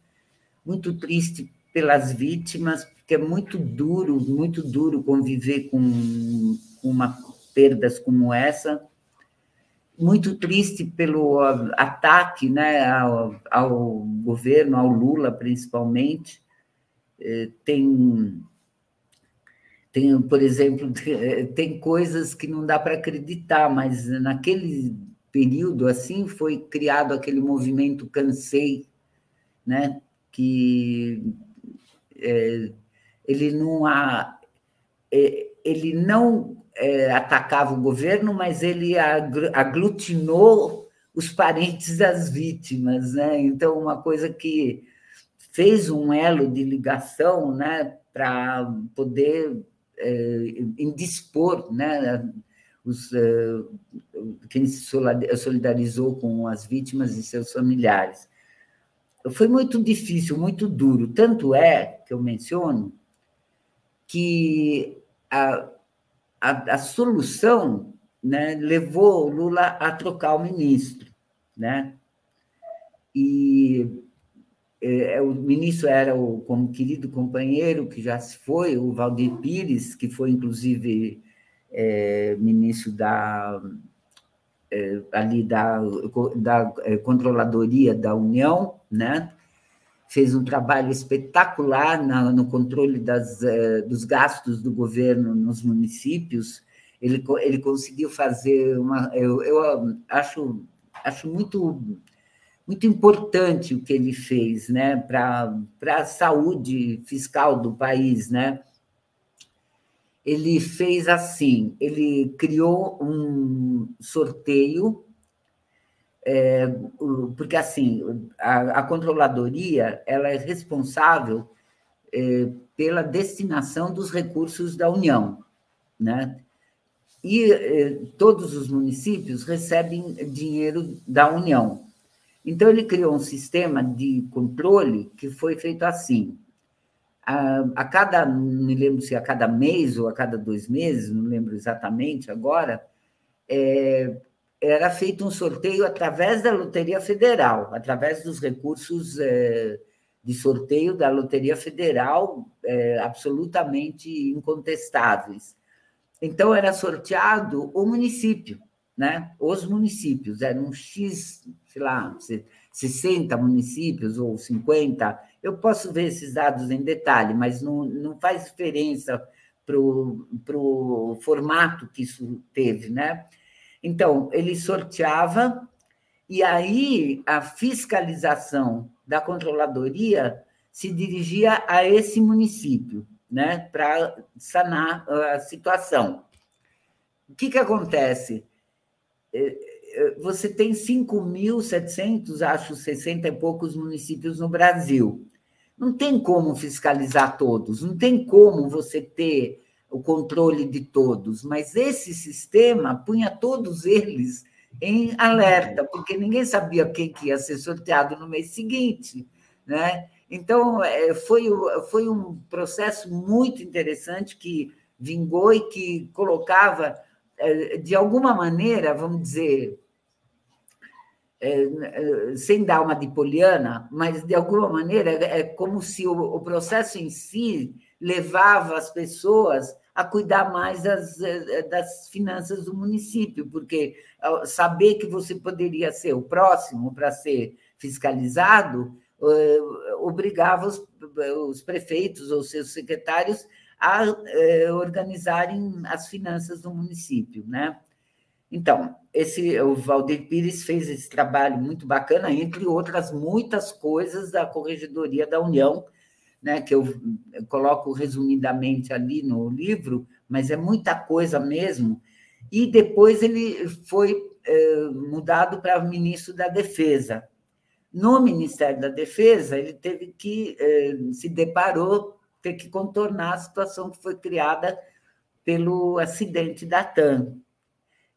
muito triste pelas vítimas, porque é muito duro, muito duro conviver com uma perdas como essa, muito triste pelo ataque né, ao, ao governo, ao Lula principalmente. É, tem, tem, por exemplo, tem coisas que não dá para acreditar, mas naquele período assim foi criado aquele movimento Cansei, né, que é, ele não há, é, ele não é, atacava o governo, mas ele aglutinou os parentes das vítimas, né? Então, uma coisa que fez um elo de ligação, né, para poder é, indispor, né, os, é, quem se solidarizou com as vítimas e seus familiares. Foi muito difícil, muito duro. Tanto é que eu menciono que a, a, a solução né, levou Lula a trocar o ministro. Né? E é, o ministro era o como querido companheiro que já se foi, o Valdir Pires, que foi inclusive é, ministro da é, ali da, da é, controladoria da União, né? Fez um trabalho espetacular na, no controle das, é, dos gastos do governo nos municípios. Ele, ele conseguiu fazer uma. Eu, eu acho, acho muito muito importante o que ele fez né, para a saúde fiscal do país. Né? Ele fez assim: ele criou um sorteio, é, porque assim a, a, controladoria ela é responsável é, pela destinação dos recursos da União, né? E é, todos os municípios recebem dinheiro da União. Então, ele criou um sistema de controle que foi feito assim. A, a, cada, não me lembro se a cada mês ou a cada dois meses, não lembro exatamente agora, é, era feito um sorteio através da Loteria Federal, através dos recursos é, de sorteio da Loteria Federal, é, absolutamente incontestáveis. Então, era sorteado o município, né? os municípios, eram X sei lá, 60 municípios ou 50. Eu posso ver esses dados em detalhe, mas não, não faz diferença para o formato que isso teve, né? Então, ele sorteava, e aí a fiscalização da controladoria se dirigia a esse município, né, para sanar a situação. O que, que acontece? É, você tem 5.700, acho, 60 e poucos municípios no Brasil. Não tem como fiscalizar todos, não tem como você ter o controle de todos, mas esse sistema punha todos eles em alerta, porque ninguém sabia quem que ia ser sorteado no mês seguinte, né? Então, é, foi, foi um processo muito interessante que vingou e que colocava, é, de alguma maneira, vamos dizer, é, sem dar uma de poliana, mas de alguma maneira é como se o, processo em si levava as pessoas a cuidar mais das, é, das finanças do município, porque saber que você poderia ser o próximo para ser fiscalizado obrigava os, os prefeitos ou seus secretários a organizarem as finanças do município, né? Então, esse o Valdir Pires fez esse trabalho muito bacana, entre outras muitas coisas da Corregedoria da União, né, que eu coloco resumidamente ali no livro, mas é muita coisa mesmo. E depois ele foi é, mudado para ministro da Defesa. No Ministério da Defesa, ele teve que é, se deparou ter que contornar a situação que foi criada pelo acidente da TAM,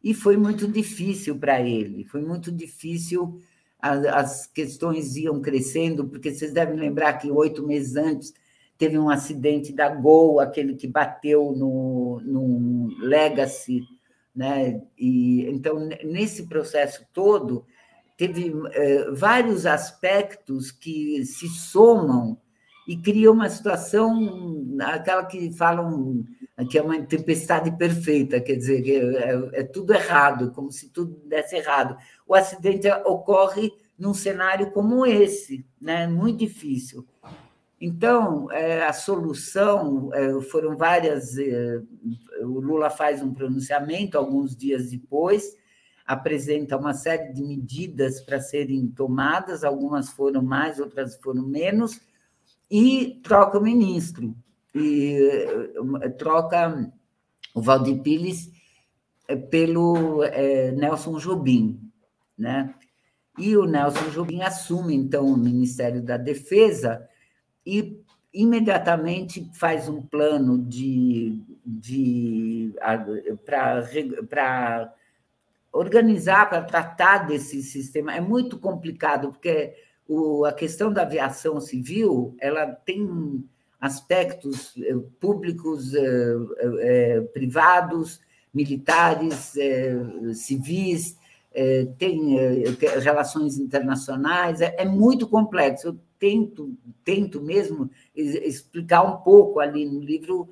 e foi muito difícil para ele, foi muito difícil, as questões iam crescendo, porque vocês devem lembrar que oito meses antes teve um acidente da Gol, aquele que bateu no, no Legacy, né? E, então, nesse processo todo, teve eh, vários aspectos que se somam e criam uma situação, aquela que falam que é uma tempestade perfeita, quer dizer, é, é, tudo errado, como se tudo desse errado. O acidente ocorre num cenário como esse, né? muito difícil. Então, é, a solução é, foram várias. É, o Lula faz um pronunciamento alguns dias depois, apresenta uma série de medidas para serem tomadas, algumas foram mais, outras foram menos, e troca o ministro e eh, troca o Valdir Pires eh, pelo é, Nelson Jobim, né? E o Nelson Jobim assume então o Ministério da Defesa e imediatamente faz um plano de, de para organizar, para tratar desse sistema. É muito complicado, porque o, a questão da aviação civil ela tem aspectos eh, públicos, eh, eh, privados, militares, civis, tem relações internacionais, é, é muito complexo. tento, tento mesmo explicar um pouco ali no livro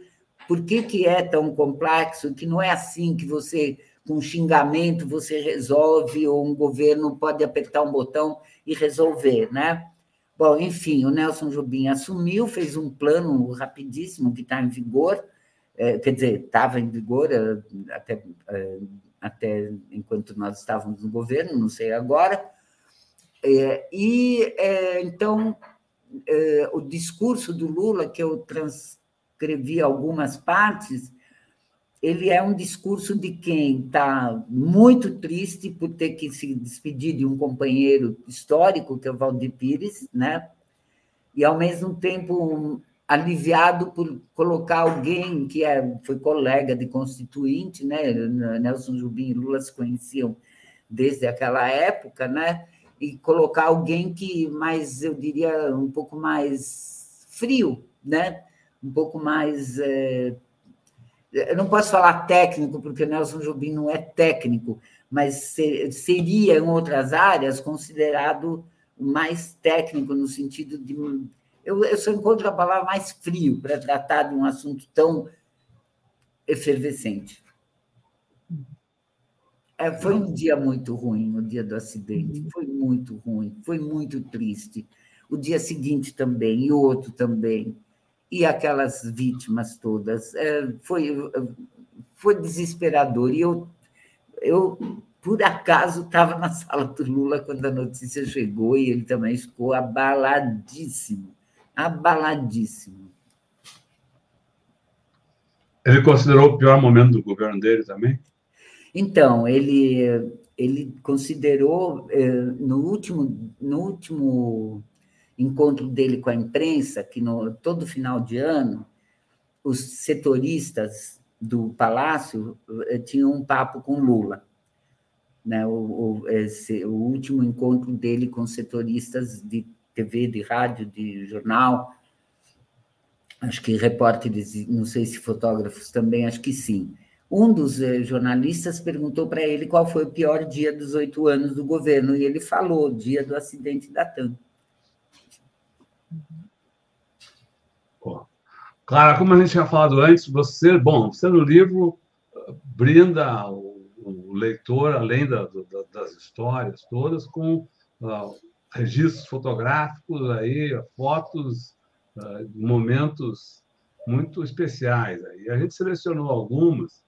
por que, que é tão complexo, que não é assim que você, com xingamento, você resolve, ou um governo pode apertar um botão e resolver, né? Bom, enfim, o Nelson Jobim assumiu, fez um plano rapidíssimo que está em vigor, é, quer dizer, estava em vigor é, até, é, até enquanto nós estávamos no governo, não sei agora, é, e é, então é, o discurso do Lula, que eu transcrevi algumas partes, ele é um discurso de quem está muito triste por ter que se despedir de um companheiro histórico, que é o Valdir Pires, né? e, ao mesmo tempo, aliviado por colocar alguém que é, foi colega de constituinte, né? Nelson Jubim e Lula se conheciam desde aquela época, né? e colocar alguém que mais, eu diria, um pouco mais frio, né? um pouco mais. É... Eu não posso falar técnico, porque Nelson Jobim não é técnico, mas seria, em outras áreas, considerado mais técnico, no sentido de. Eu, eu só encontro a palavra mais frio para tratar de um assunto tão efervescente. É, foi um dia muito ruim, o dia do acidente. Uhum. Foi muito ruim, foi muito triste. O dia seguinte também, e outro também. E aquelas vítimas todas. É, foi, foi desesperador. E eu, eu por acaso, estava na sala do Lula quando a notícia chegou e ele também ficou abaladíssimo abaladíssimo. Ele considerou o pior momento do governo dele também? Então, ele, ele considerou, eh, no último, no último encontro dele com a imprensa, que no, todo final de ano, os setoristas do Palácio eh, tinham um papo com Lula. Né? O, o, esse, o último encontro dele com setoristas de TV, de rádio, de jornal, acho que repórteres, não sei se fotógrafos também, acho que sim. Um dos eh, jornalistas perguntou para ele qual foi o pior dia dos oito anos do governo, e ele falou, dia do acidente da TAM. Clara, como a gente tinha falado antes, você, bom, você no livro brinda o, o leitor, além da, da, das histórias todas, com uh, registros fotográficos aí, fotos, uh, momentos muito especiais. Aí. A gente selecionou algumas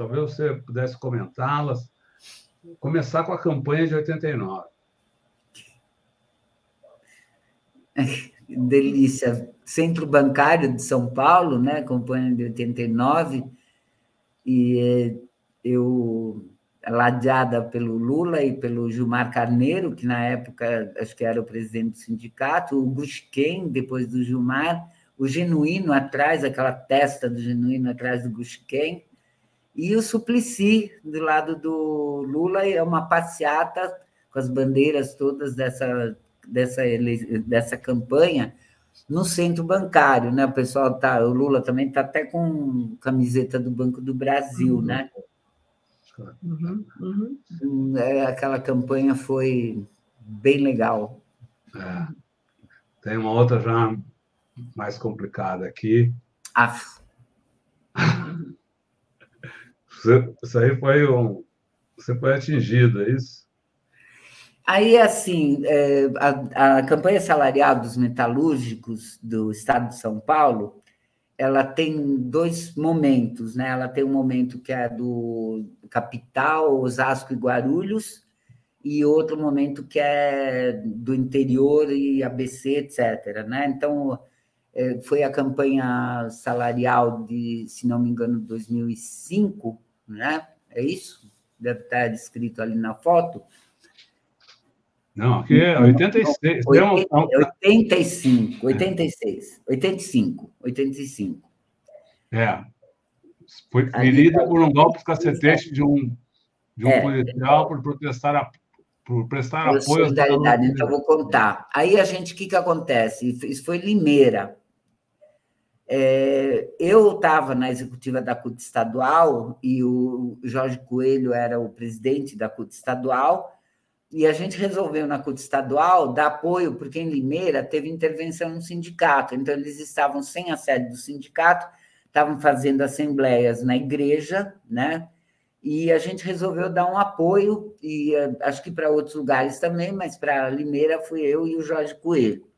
talvez você pudesse comentá-las. Começar com a campanha de 89. Delícia. Centro Bancário de São Paulo, né? Campanha de 89. E eh, eu, ladeada pelo Lula e pelo Gilmar Carneiro, que na época acho que era o presidente do sindicato, o Gusquem, depois do Gilmar, o Genuíno atrás, aquela testa do Genuíno atrás do Gusquem, e o Suplicy, do lado do Lula, é uma passeata com as bandeiras todas dessa, dessa, dessa campanha no centro bancário, né? O pessoal tá, o Lula também está até com camiseta do Banco do Brasil, uhum. né? Uhum, uhum. É, aquela campanha foi bem legal. É. Tem uma outra já mais complicada aqui. Ah. Isso aí foi um. Você foi atingido, é isso? Aí, assim, é, a, a campanha salarial dos metalúrgicos do Estado de São Paulo, ela tem dois momentos, né? Ela tem um momento que é do capital, Osasco e Guarulhos, e outro momento que é do interior e ABC, etc. Né? Então, é, foi a campanha salarial de, se não me engano, 2005, né? É isso? Deve estar descrito ali na foto. Não, aqui é 86. 80, 85, 86, 85, 85. É. Foi ferida por um golpe cacetete de um, de um é, policial por protestar a, por prestar apoio. Solidariedade, então vou contar. Aí a gente, o que, que acontece? Isso foi Limeira. É, eu estava na executiva da CUT estadual e o Jorge Coelho era o presidente da CUT estadual, e a gente resolveu na CUT estadual dar apoio, porque em Limeira teve intervenção no sindicato, então eles estavam sem a sede do sindicato, estavam fazendo assembleias na igreja, né? E a gente resolveu dar um apoio, e eh, acho que para outros lugares também, mas para Limeira fui eu e o Jorge Coelho.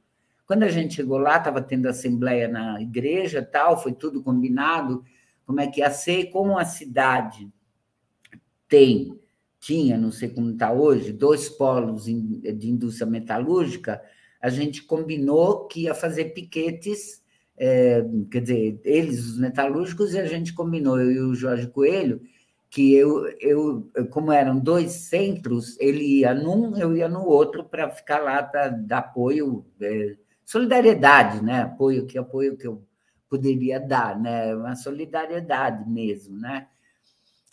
Quando a gente chegou lá, estava tendo assembleia na igreja, tal, foi tudo combinado, como é que ia ser, como a cidade tem tinha, não sei como está hoje, dois polos de indústria metalúrgica, a gente combinou que ia fazer piquetes, é, quer dizer, eles, os metalúrgicos, e a gente combinou, eu e o Jorge Coelho, que eu, eu como eram dois centros, ele ia num, eu ia no outro para ficar lá para dar apoio, é, solidariedade, né? Apoio que apoio que eu poderia dar, né? Uma solidariedade mesmo, né?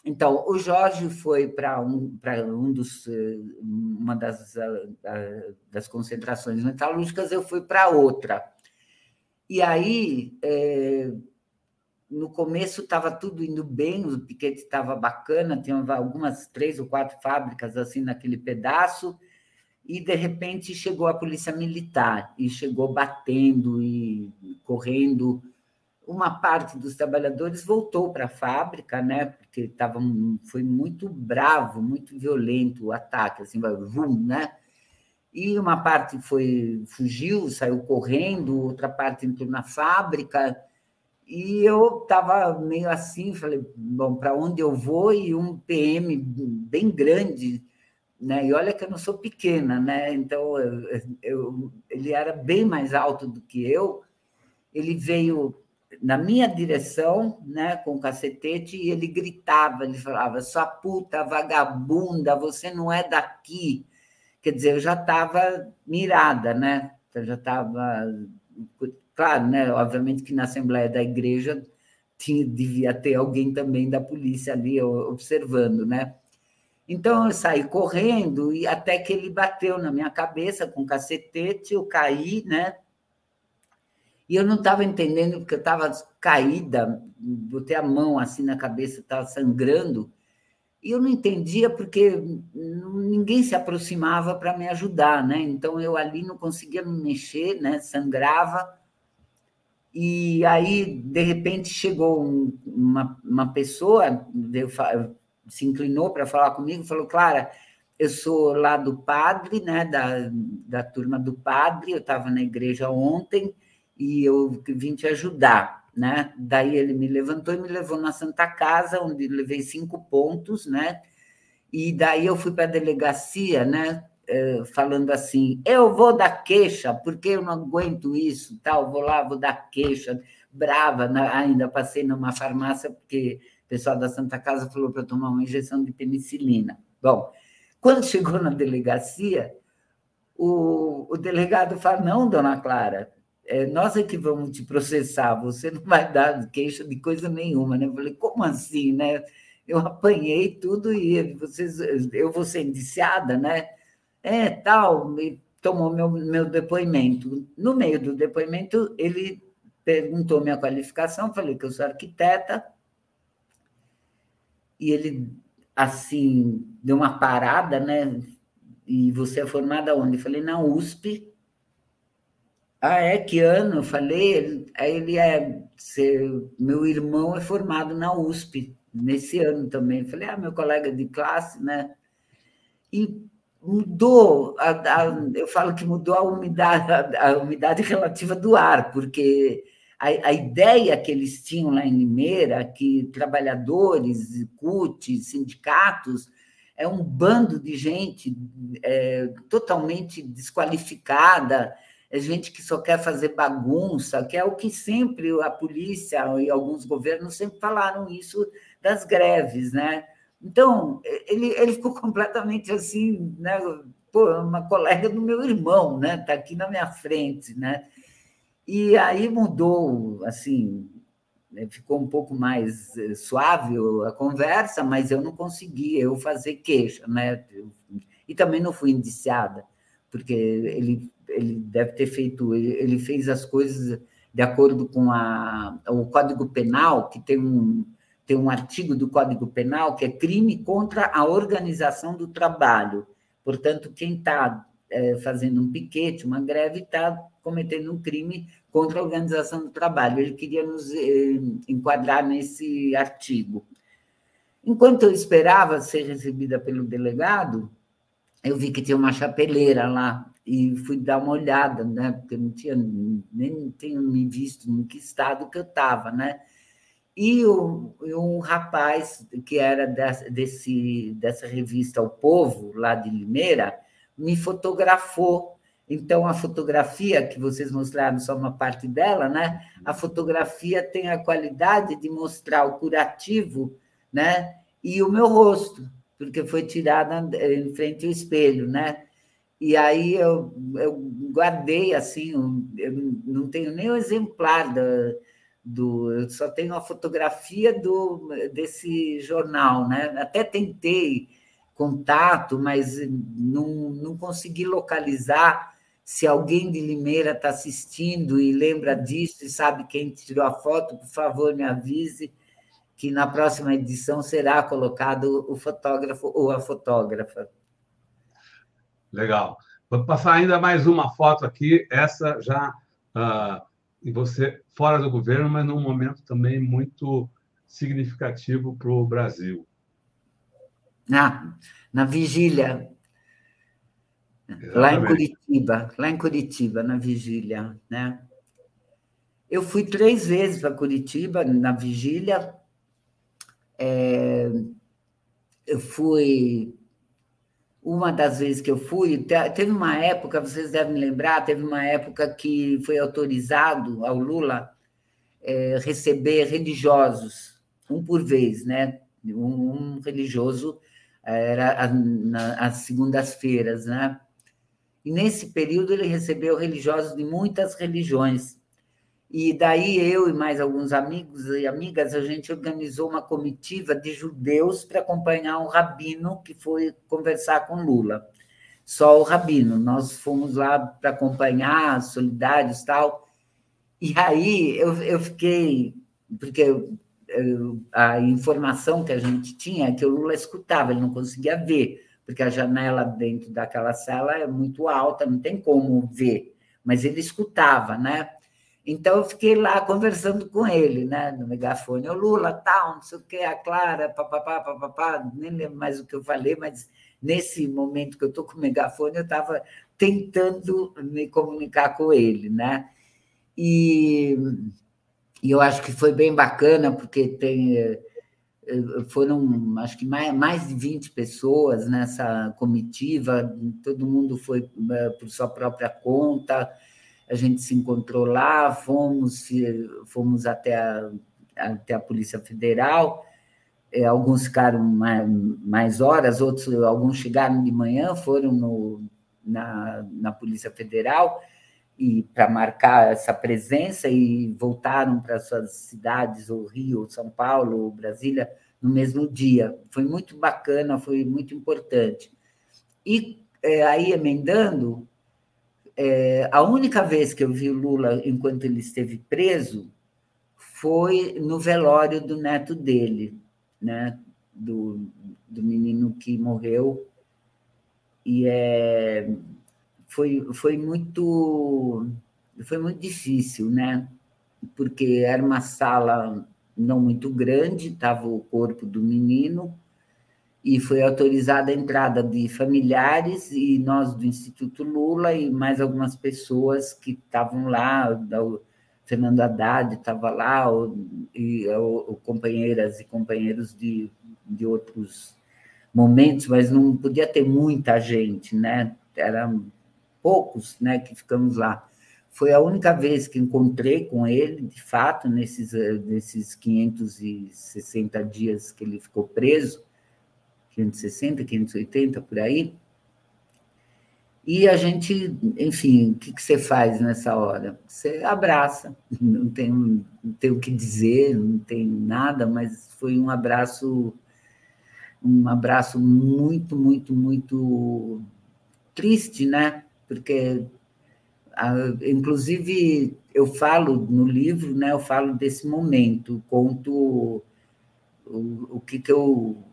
Então, o Jorge foi para um, um dos, eh, uma das, das concentrações metalúrgicas, eu fui para outra. E aí, é, no começo estava tudo indo bem, o piquete estava bacana, tinha algumas três ou quatro fábricas assim naquele pedaço, e de repente chegou a polícia militar e chegou batendo e correndo uma parte dos trabalhadores voltou para a fábrica, né? Porque tava, foi muito bravo, muito violento o ataque, assim, vum, né? E uma parte foi fugiu, saiu correndo, outra parte entrou na fábrica. E eu estava meio assim, falei, bom, para onde eu vou? E um PM bem grande, né? E olha que eu não sou pequena, né? Então eu, eu, ele era bem mais alto do que eu. Ele veio na minha direção, né, com o cacetete, e ele gritava, ele falava, sua puta vagabunda, você não é daqui. Quer dizer, eu já estava mirada, né? Eu já estava. Claro, né? Obviamente que na Assembleia da Igreja tinha, devia ter alguém também da polícia ali observando, né? Então eu saí correndo e até que ele bateu na minha cabeça com o cacetete, eu caí, né? E eu não estava entendendo, porque eu estava caída, botei a mão assim na cabeça, estava sangrando, e eu não entendia porque ninguém se aproximava para me ajudar, né? Então eu ali não conseguia me mexer, né? Sangrava. E aí, de repente, chegou uma, uma pessoa, se inclinou para falar comigo, falou: Clara, eu sou lá do padre, né? Da, da turma do padre, eu estava na igreja ontem e eu vim te ajudar, né? Daí ele me levantou e me levou na Santa Casa, onde levei cinco pontos, né? E daí eu fui para a delegacia, né? Eh, falando assim, eu vou dar queixa, porque eu não aguento isso, tal, vou lá, vou dar queixa, brava, ainda passei numa farmácia, porque o pessoal da Santa Casa falou para tomar uma injeção de penicilina. Bom, quando chegou na delegacia, o, o delegado falou, não, dona Clara, é, nós é que vamos te processar, você não vai dar queixa de coisa nenhuma, né? Eu falei, como assim, né? Eu apanhei tudo e vocês, eu vou ser indiciada, né? É, tal, me tomou meu, meu depoimento. No meio do depoimento, ele perguntou minha qualificação, falei que eu sou arquiteta, e ele, assim, deu uma parada, né? E você é formada onde? Eu falei, na USP, ah, é? Que ano? Eu falei, aí ele é. Meu irmão é formado na USP, nesse ano também. Eu falei, ah, meu colega de classe, né? E mudou, a, a, eu falo que mudou a umidade, a, a umidade relativa do ar, porque a, a, ideia que eles tinham lá em Limeira, que trabalhadores, CUT, sindicatos, é um bando de gente é, totalmente desqualificada, é gente que só quer fazer bagunça, que é o que sempre a polícia e alguns governos sempre falaram isso das greves, né? Então, ele, ele ficou completamente assim, né? Pô, uma colega do meu irmão, né? Está aqui na minha frente, né? E aí mudou, assim, né? ficou um pouco mais eh, suave a conversa, mas eu não consegui eu fazer queixa, né? E também não fui indiciada, porque ele ele deve ter feito, ele fez as coisas de acordo com a, o Código Penal, que tem um, tem um artigo do Código Penal que é crime contra a organização do trabalho. Portanto, quem está é, fazendo um piquete, uma greve, está cometendo um crime contra a organização do trabalho. Ele queria nos eh, enquadrar nesse artigo. Enquanto eu esperava ser recebida pelo delegado, eu vi que tinha uma chapeleira lá e fui dar uma olhada, né? Porque não tinha nem tenho me visto em que estado que eu estava, né? E um, um rapaz que era desse, dessa revista O Povo, lá de Limeira, me fotografou. Então, a fotografia que vocês mostraram só uma parte dela, né? A fotografia tem a qualidade de mostrar o curativo, né? E o meu rosto, porque foi tirada em frente ao espelho, né? E aí eu, eu guardei assim, eu não tenho nem o exemplar do, eu só tenho a fotografia do desse jornal, né? Até tentei contato, mas não, não consegui localizar. Se alguém de Limeira está assistindo e lembra disso e sabe quem tirou a foto, por favor, me avise que na próxima edição será colocado o fotógrafo ou a fotógrafa. Legal. Vou passar ainda mais uma foto aqui, essa já uh, e você fora do governo, mas num momento também muito significativo para o Brasil. Ah, na vigília. Exatamente. Lá em Curitiba, lá em Curitiba, na vigília, né? Eu fui três vezes para Curitiba na vigília. É, eu fui uma das vezes que eu fui, teve uma época, vocês devem lembrar, teve uma época que foi autorizado ao Lula é, receber religiosos, um por vez, né? Um, um religioso era nas segundas-feiras, né? E nesse período ele recebeu religiosos de muitas religiões. E daí eu e mais alguns amigos e amigas, a gente organizou uma comitiva de judeus para acompanhar um rabino que foi conversar com Lula. Só o rabino. Nós fomos lá para acompanhar, solidários tal. E aí eu, eu fiquei, porque a informação que a gente tinha é que o Lula escutava, ele não conseguia ver, porque a janela dentro daquela sala é muito alta, não tem como ver, mas ele escutava, né? Então eu fiquei lá conversando com ele, né, no megafone, o Lula, tal, não sei o que, a Clara, papapá, papapá, nem lembro mais o que eu falei, mas nesse momento que eu estou com o megafone, eu estava tentando me comunicar com ele, né? E e eu acho que foi bem bacana, porque tem, eh, foram, acho que mais, mais de 20 pessoas nessa comitiva, todo mundo foi eh, por sua própria conta, a gente se encontrou lá, fomos, fomos até a, até a Polícia Federal, eh, alguns ficaram mais, mais horas, outros, alguns chegaram de manhã, foram no, na, na Polícia Federal, e para marcar essa presença e voltaram para suas cidades, ou Rio, São Paulo, ou Brasília, no mesmo dia. Foi muito bacana, foi muito importante. E é, aí, emendando, é, a única vez que eu vi Lula enquanto ele esteve preso foi no velório do neto dele, né? do, do menino que morreu. E é foi, foi muito foi muito difícil, né? Porque era uma sala não muito grande, estava o corpo do menino e foi autorizada a entrada de familiares e nós do Instituto Lula e mais algumas pessoas que estavam lá, o Fernando Haddad estava lá, e o, companheiras e companheiros de, de outros momentos, mas não podia ter muita gente, né? Era poucos né, que ficamos lá. Foi a única vez que encontrei com ele, de fato, nesses, nesses 560 dias que ele ficou preso, 560, 580, por aí. E a gente, enfim, o que, que você faz nessa hora? Você abraça, não tem, não tem o que dizer, não tem nada, mas foi um abraço, um abraço muito, muito, muito triste, né? porque inclusive eu falo no livro, né, eu falo desse momento, conto o, o que, que eu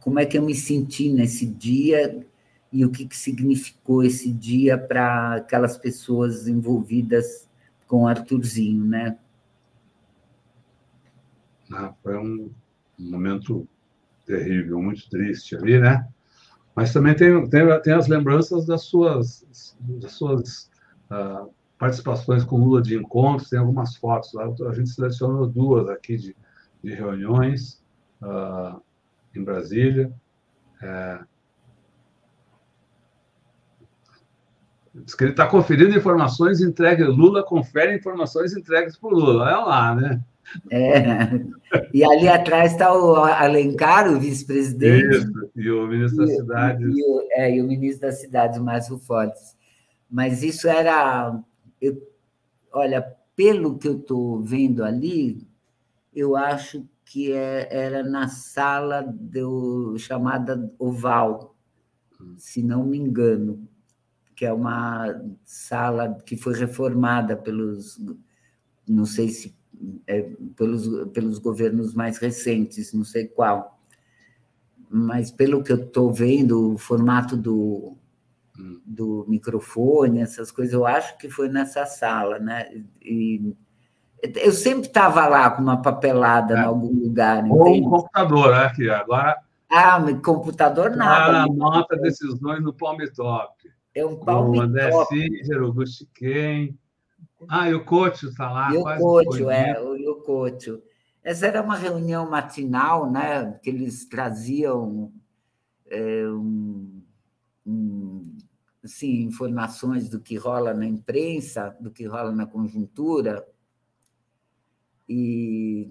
como é que eu me senti nesse dia e o que, que significou esse dia para aquelas pessoas envolvidas com Arthurzinho, né? Ah, foi um momento terrível, muito triste ali, né? Mas também tem, tem, tem as lembranças das suas, das suas uh, participações com Lula de encontros, tem algumas fotos lá, a gente selecionou duas aqui de, de reuniões uh, em Brasília. É, Diz que ele está conferindo informações entregues. Lula confere informações entregues por Lula. Olha lá, né? É. E ali atrás está o Alencar, o vice-presidente. Isso, e o ministro das Cidades. E, o, é, e o ministro das Cidades, Márcio Fortes. Mas isso era. Eu, olha, pelo que eu estou vendo ali, eu acho que é, era na sala do, chamada Oval, se não me engano que é uma sala que foi reformada pelos, não sei se é, pelos, pelos governos mais recentes, não sei qual, mas pelo que eu estou vendo, o formato do, do microfone, essas coisas, eu acho que foi nessa sala, né? E eu sempre estava lá com uma papelada é. em algum lugar. Ou entende? um computador, né? Que agora. Ah, computador nada. Ah, anota decisões no Palm Top. É um palme O André Singer, o Gustiquem. Ah, e o Coach está lá. E o Coach, é, o Coach. Essa era uma reunião matinal, né? Que eles traziam é, um, um, assim, informações do que rola na imprensa, do que rola na conjuntura. E,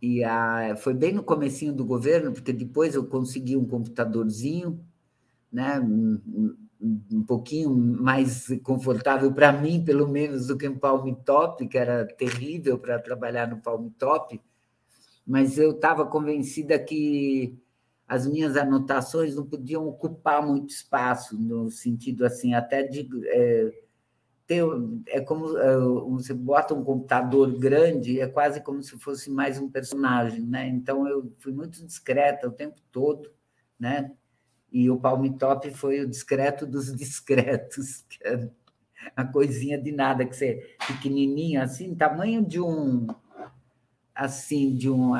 e a, foi bem no comecinho do governo, porque depois eu consegui um computadorzinho, né? um pouquinho mais confortável para mim, pelo menos, do que um Palm Top, que era terrível para trabalhar no Palm Top, mas eu estava convencida que as minhas anotações não podiam ocupar muito espaço, no sentido assim, até de é, ter. É como é, você bota um computador grande, é quase como se fosse mais um personagem, né? Então eu fui muito discreta o tempo todo, né? e o Palm Top foi o discreto dos discretos, que é a coisinha de nada, que você pequenininho, assim, tamanho de um assim de um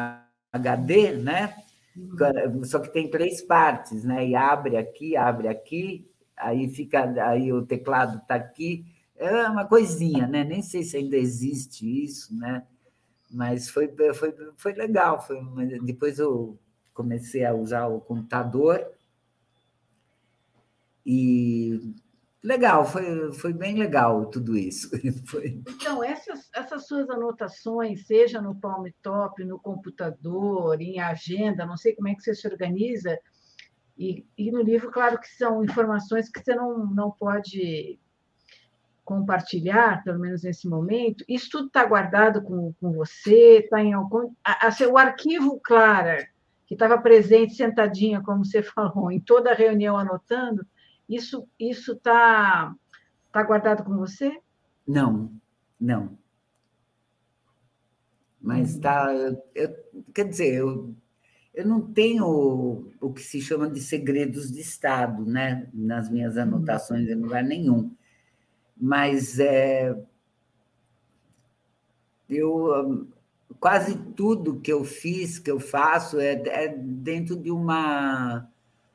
HD, né? Uhum. Só que tem três partes, né? E abre aqui, abre aqui, aí fica, aí o teclado está aqui, é uma coisinha, né? Nem sei se ainda existe isso, né? Mas foi, foi, foi legal. Foi, depois eu comecei a usar o computador e legal, foi, foi bem legal tudo isso. Foi... Então, essas, essas suas anotações, seja no Palm Top, no computador, em agenda, não sei como é que você se organiza, e, e no livro, claro que são informações que você não, não pode compartilhar, pelo menos nesse momento, isso tudo está guardado com, com você, está em algum. A, a, o arquivo Clara, que estava presente, sentadinha, como você falou, em toda a reunião anotando, isso isso está tá guardado com você? Não, não. Mas está. Hum. Quer dizer, eu, eu não tenho o, o que se chama de segredos de Estado, né? Nas minhas uhum. anotações, em lugar nenhum. Mas é, eu quase tudo que eu fiz, que eu faço, é, é dentro de uma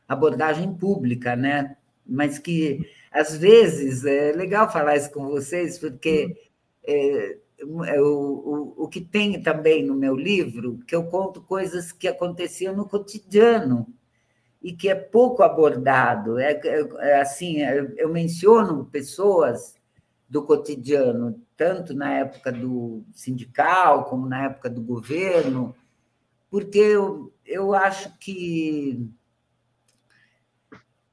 abordagem pública, né? mas que às vezes é legal falar isso com vocês, porque é, é, o, o, o que tem também no meu livro, que eu conto coisas que aconteciam no cotidiano e que é pouco abordado. É, é, é assim, é, eu menciono pessoas do cotidiano, tanto na época do sindical como na época do governo, porque eu, eu acho que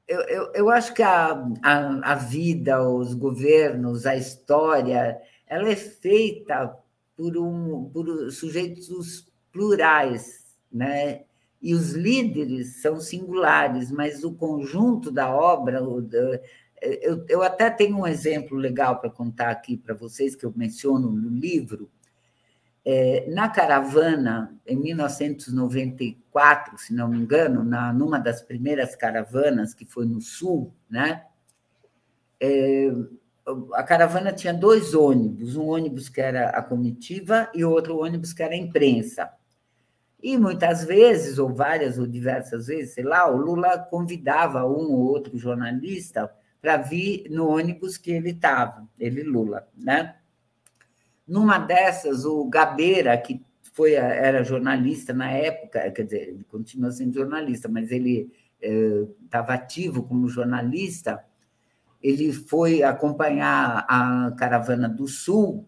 eu, eu, eu acho que a, a, a vida, os governos, a história, ela é feita por, um, por sujeitos plurais, né? E os líderes são singulares, mas o conjunto da obra, eu, eu até tenho um exemplo legal para contar aqui para vocês, que eu menciono no livro, é, na caravana, em 1994, se não me engano, na, numa das primeiras caravanas, que foi no Sul, né? É, a caravana tinha dois ônibus, um ônibus que era a comitiva e outro ônibus que era a imprensa. E muitas vezes, ou várias ou diversas vezes, sei lá, o Lula convidava um ou outro jornalista para vir no ônibus que ele estava, ele Lula, né? Numa dessas, o Gabeira, que foi, era jornalista na época, quer dizer, ele continua sendo jornalista, mas ele estava é, ativo como jornalista, ele foi acompanhar a Caravana do Sul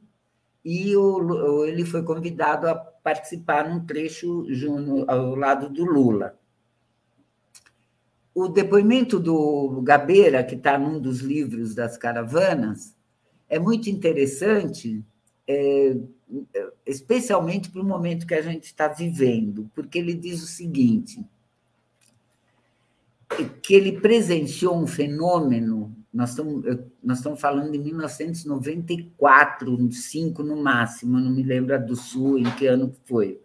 e o, ele foi convidado a participar num trecho junto, ao lado do Lula. O depoimento do Gabeira, que está num dos livros das caravanas, é muito interessante, é, especialmente para o momento que a gente está vivendo, porque ele diz o seguinte: que ele presenciou um fenômeno, nós estamos, nós estamos falando de 1994, 5 no máximo, não me lembro do Sul, em que ano foi.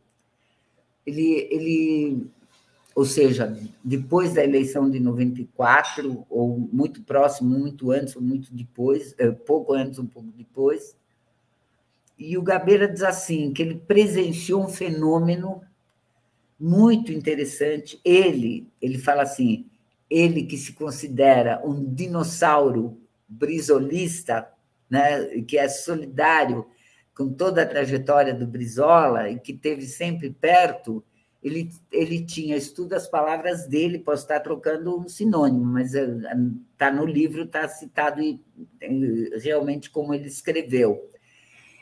Ele, ele, ou seja, depois da eleição de 94, ou muito próximo, muito antes ou muito depois, é, pouco antes, um pouco depois, e o Gabeira diz assim, que ele presenciou um fenômeno muito interessante. Ele, ele fala assim, ele que se considera um dinossauro brisolista, né, que é solidário com toda a trajetória do Brizola e que teve sempre perto, ele, ele tinha, estuda as palavras dele, posso estar trocando um sinônimo, mas está no livro, está citado realmente como ele escreveu.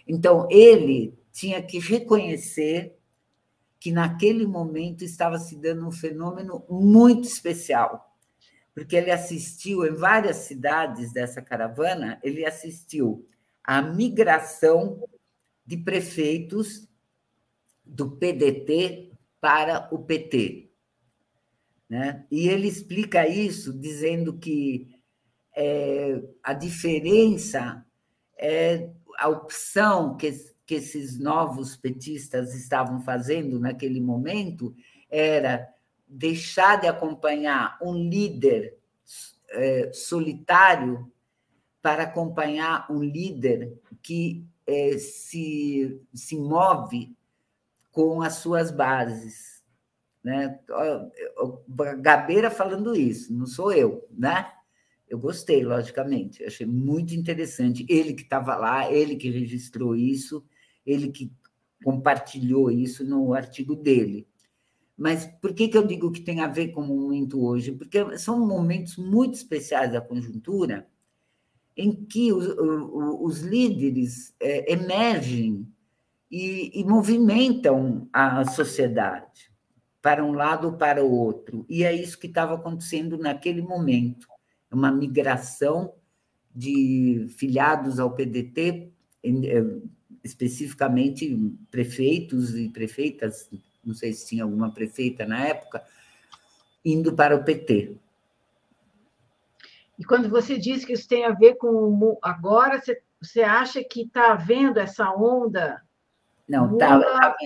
Então, ele tinha que reconhecer que naquele momento estava se dando um fenômeno muito especial, porque ele assistiu em várias cidades dessa caravana, ele assistiu à migração de prefeitos do PDT para o PT. Né? E ele explica isso dizendo que é, a diferença é a opção que, que esses novos petistas estavam fazendo naquele momento era deixar de acompanhar um líder é, solitário para acompanhar um líder que é, se, se move com as suas bases. Né? Gabeira falando isso, não sou eu, né? Eu gostei, logicamente, achei muito interessante. Ele que estava lá, ele que registrou isso, ele que compartilhou isso no artigo dele. Mas por que, que eu digo que tem a ver com o momento hoje? Porque são momentos muito especiais da conjuntura em que os, os líderes é, emergem e, e movimentam a sociedade para um lado ou para o outro. E é isso que estava acontecendo naquele momento uma migração de filiados ao PDT, eh, especificamente prefeitos e prefeitas, não sei se tinha alguma prefeita na época, indo para o PT. E quando você diz que isso tem a ver com agora, você, você acha que está havendo essa onda? Não, está. Tá,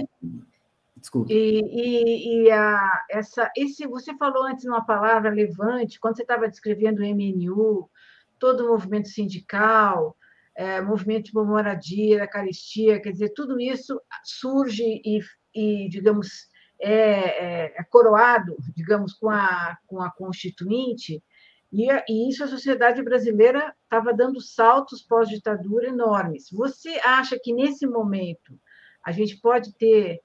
Desculpa. E, e, e a, essa, esse, você falou antes uma palavra levante, quando você estava descrevendo o MNU, todo o movimento sindical, é, movimento de moradia, da caristia, quer dizer, tudo isso surge e, e digamos, é, é, é, coroado, digamos, com a, com a Constituinte, e, e isso a sociedade brasileira estava dando saltos pós-ditadura enormes. Você acha que, nesse momento, a gente pode ter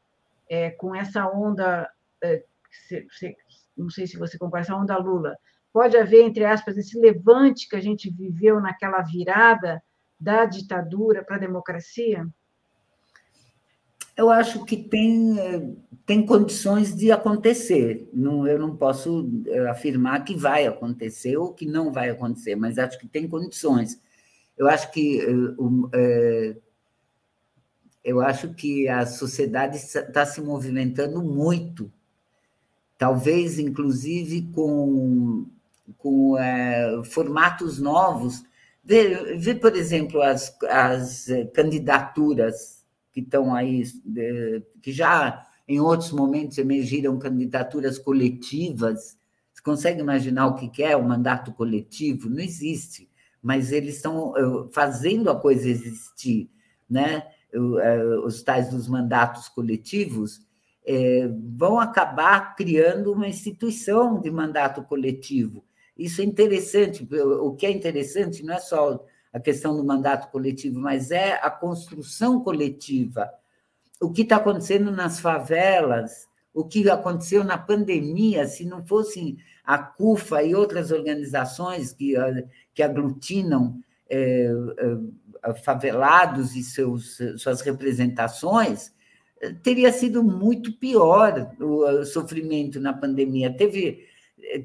é, com essa onda, é, se, se, não sei se você concorda, essa onda Lula, pode haver, entre aspas, esse levante que a gente viveu naquela virada da ditadura para a democracia? Eu acho que tem, é, tem condições de acontecer. Não, eu não posso é, afirmar que vai acontecer ou que não vai acontecer, mas acho que tem condições. Eu acho que é, eu acho que a sociedade está se movimentando muito, talvez inclusive com, com é, formatos novos. Vê, vê, por exemplo, as, as candidaturas que estão aí, que já em outros momentos emergiram candidaturas coletivas. Você consegue imaginar o que é o mandato coletivo? Não existe, mas eles estão eh, fazendo a coisa existir, né? Eh, os tais dos mandatos coletivos é, vão acabar criando uma instituição de mandato coletivo. Isso é interessante. O que é interessante não é só a questão do mandato coletivo, mas é a construção coletiva. O que está acontecendo nas favelas, o que aconteceu na pandemia, se não fossem a CUFA e outras organizações que, que aglutinam é, favelados e seus, suas representações, teria sido muito pior o sofrimento na pandemia. Teve,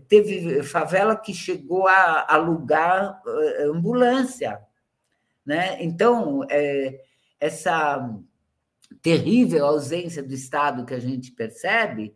teve favela que chegou a alugar eh, ambulância. Né? Então, é, essa terrível ausência do Estado que a gente percebe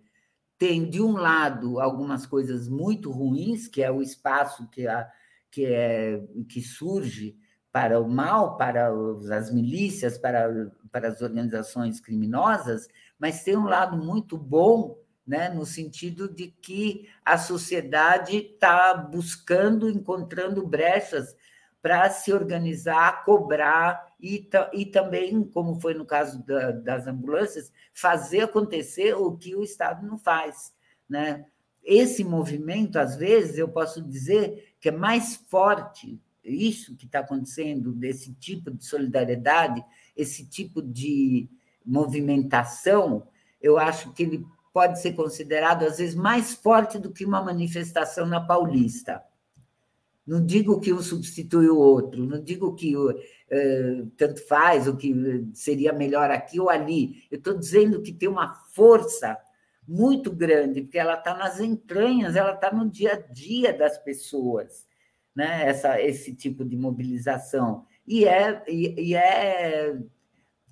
tem, de um lado, algumas coisas muito ruins, que é o espaço que, a, que, é, que surge para o mal, para as milícias, para, para as organizações criminosas, mas tem um lado muito bom, né, no sentido de que a sociedade está buscando, encontrando brechas para se organizar, cobrar e, e também, como foi no caso da, das ambulâncias, fazer acontecer o que o Estado não faz. Né? Esse movimento, às vezes, eu posso dizer que é mais forte isso que está acontecendo, desse tipo de solidariedade, esse tipo de movimentação, eu acho que ele pode ser considerado, às vezes, mais forte do que uma manifestação na Paulista. Não digo que um substitui o outro, não digo que uh, tanto faz, o que seria melhor aqui ou ali. Eu estou dizendo que tem uma força muito grande, porque ela está nas entranhas, ela está no dia a dia das pessoas né, essa, esse tipo de mobilização. E é, e, e é,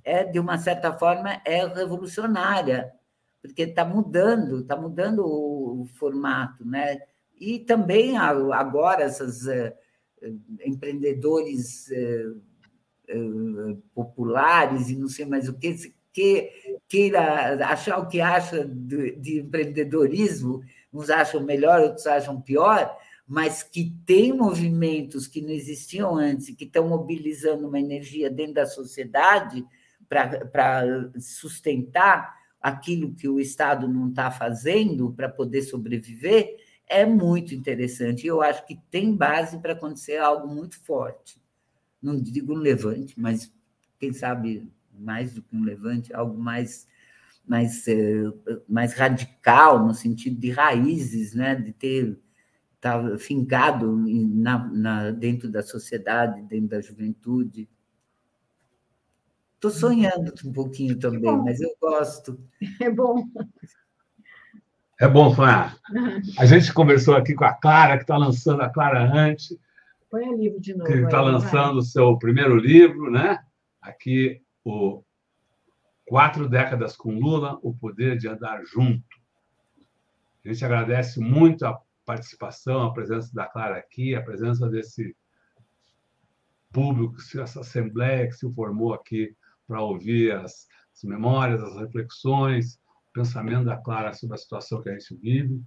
é, de uma certa forma, é revolucionária, porque está mudando, está mudando o, o, formato, né? E também agora essas uh, empreendedores uh, uh, populares e não sei mais o que, que queira achar o que acha de, de empreendedorismo, uns acham melhor, outros acham pior, mas que tem movimentos que não existiam antes, que estão mobilizando uma energia dentro da sociedade para sustentar aquilo que o Estado não está fazendo para poder sobreviver, é muito interessante. Eu acho que tem base para acontecer algo muito forte. Não digo um levante, mas quem sabe mais do que um levante, algo mais mais, eh, mais radical, no sentido de raízes, né? de ter está fincado na, na, dentro da sociedade, dentro da juventude. Estou sonhando um pouquinho também, é mas eu gosto. É bom. É bom sonhar. A gente conversou aqui com a Clara, que está lançando a Clara Ante. Põe o livro de novo. Que está lançando o seu primeiro livro, né? Aqui, o Quatro Décadas com Lula, O Poder de Andar Junto. A gente agradece muito a participação, a presença da Clara aqui, a presença desse público, essa assembleia que se formou aqui para ouvir as, as, memórias, as reflexões, o pensamento da Clara sobre a situação que a gente vive.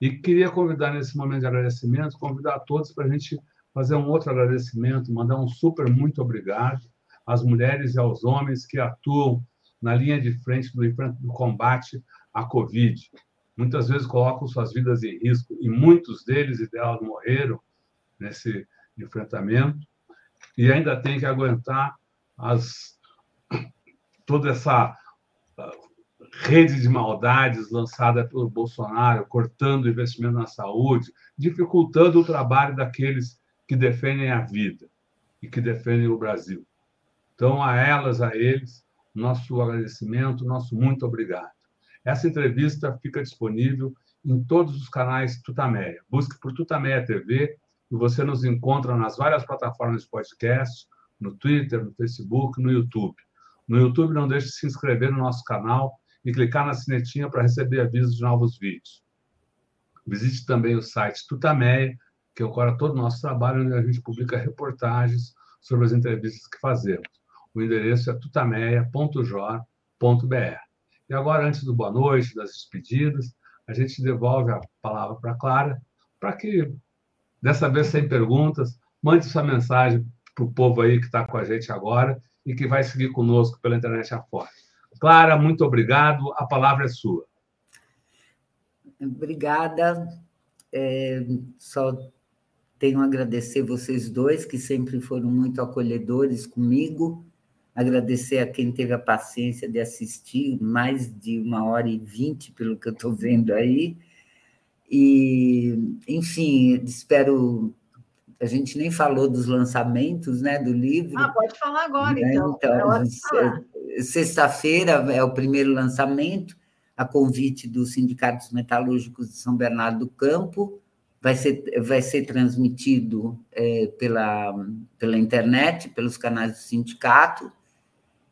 E queria convidar, nesse momento de agradecimento, convidar a todos para a gente fazer um outro agradecimento, mandar um super muito obrigado às mulheres e aos homens que atuam na linha de frente do, do combate à Covid muitas vezes colocam suas vidas em risco, e muitos deles e delas morreram nesse enfrentamento, e ainda tem que aguentar as, toda essa ah, rede de maldades lançada pelo Bolsonaro, cortando o investimento na saúde, dificultando o trabalho daqueles que defendem a vida e que defendem o Brasil. Então, a elas, a eles, nosso agradecimento, nosso muito obrigado. Essa entrevista fica disponível em todos os canais Tutameia. Busque por Tutameia TV e você nos encontra nas várias plataformas de podcast, no Twitter, no Facebook, no YouTube. No YouTube, não deixe de se inscrever no nosso canal e clicar na sinetinha para receber avisos de novos vídeos. Visite também o site Tutameia, que ocorre todo o nosso trabalho, onde a gente publica reportagens sobre as entrevistas que fazemos. O endereço é tutameia.jor.br. E agora, antes do boa noite, das despedidas, a gente devolve a palavra para a Clara, para que, dessa vez sem perguntas, mande sua mensagem para o povo aí que está com a gente agora e que vai seguir conosco pela internet afora. Clara, muito obrigado. A palavra é sua. Obrigada. É, só tenho a agradecer vocês dois, que sempre foram muito acolhedores comigo. Agradecer a quem teve a paciência de assistir, mais de uma hora e vinte, pelo que eu estou vendo aí. E, enfim, espero. A gente nem falou dos lançamentos né, do livro. Ah, pode falar agora, né? então. Então, sexta-feira é o primeiro lançamento, a convite dos sindicatos metalúrgicos de São Bernardo do Campo. Vai ser, vai ser transmitido é, pela, pela internet, pelos canais do sindicato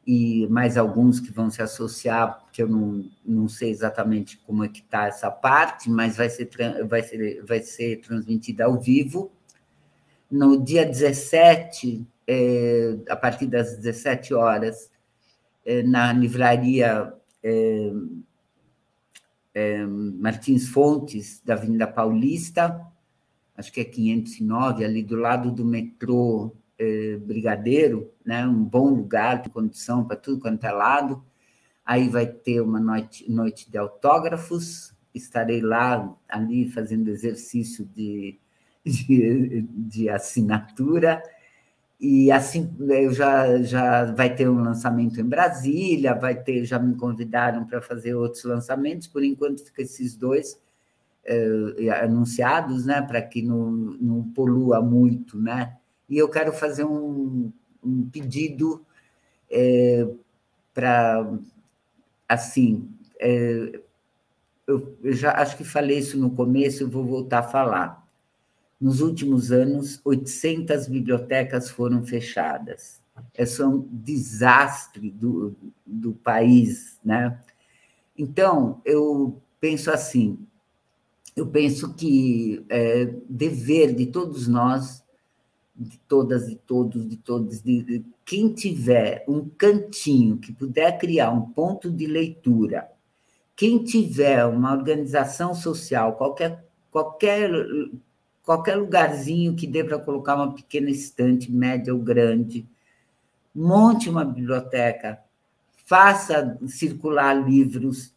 e mais alguns que vão se associar, que eu não, não sei exatamente como é que está essa parte, mas vai ser, vai, ser, vai ser transmitida ao vivo. No dia 17, é, a partir das 17 horas, é, na livraria é, é, Martins Fontes, da Avenida Paulista, acho que é 509, ali do lado do metrô eh, Brigadeiro, né? um bom lugar de condição para tudo quanto é lado. Aí vai ter uma noite, noite de autógrafos, estarei lá, ali, fazendo exercício de, de, de assinatura. E assim, eu já, já vai ter um lançamento em Brasília, vai ter, já me convidaram para fazer outros lançamentos, por enquanto fica esses dois eh, anunciados, né, para que não, não polua muito, né? E eu quero fazer um, um pedido é, para, assim, é, eu, eu já acho que falei isso no começo, eu vou voltar a falar. Nos últimos anos, 800 bibliotecas foram fechadas. Esse é um desastre do, do país, né? Então, eu penso assim, eu penso que é dever de todos nós de todas e todos, de todos, de, de, quem tiver um cantinho que puder criar um ponto de leitura, quem tiver uma organização social, qualquer, qualquer, qualquer lugarzinho que dê para colocar uma pequena estante, média ou grande, monte uma biblioteca, faça circular livros,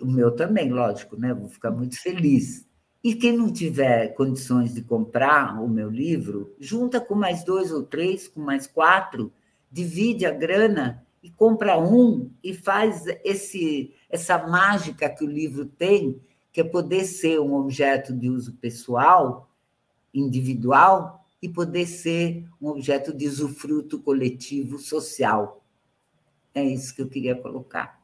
o meu também, lógico, né? Vou ficar muito feliz e quem não tiver condições de comprar o meu livro, junta com mais dois ou três, com mais quatro, divide a grana e compra um e faz esse essa mágica que o livro tem, que é poder ser um objeto de uso pessoal, individual, e poder ser um objeto de usufruto coletivo social. É isso que eu queria colocar.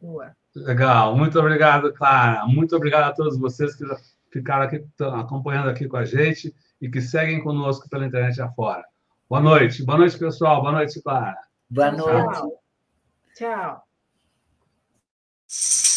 Boa. Legal, muito obrigado, Clara. Muito obrigado a todos vocês que ficaram aqui, acompanhando aqui com a gente e que seguem conosco pela internet afora. Boa noite. Boa noite, pessoal. Boa noite, Clara. Boa noite. Tchau. Tchau.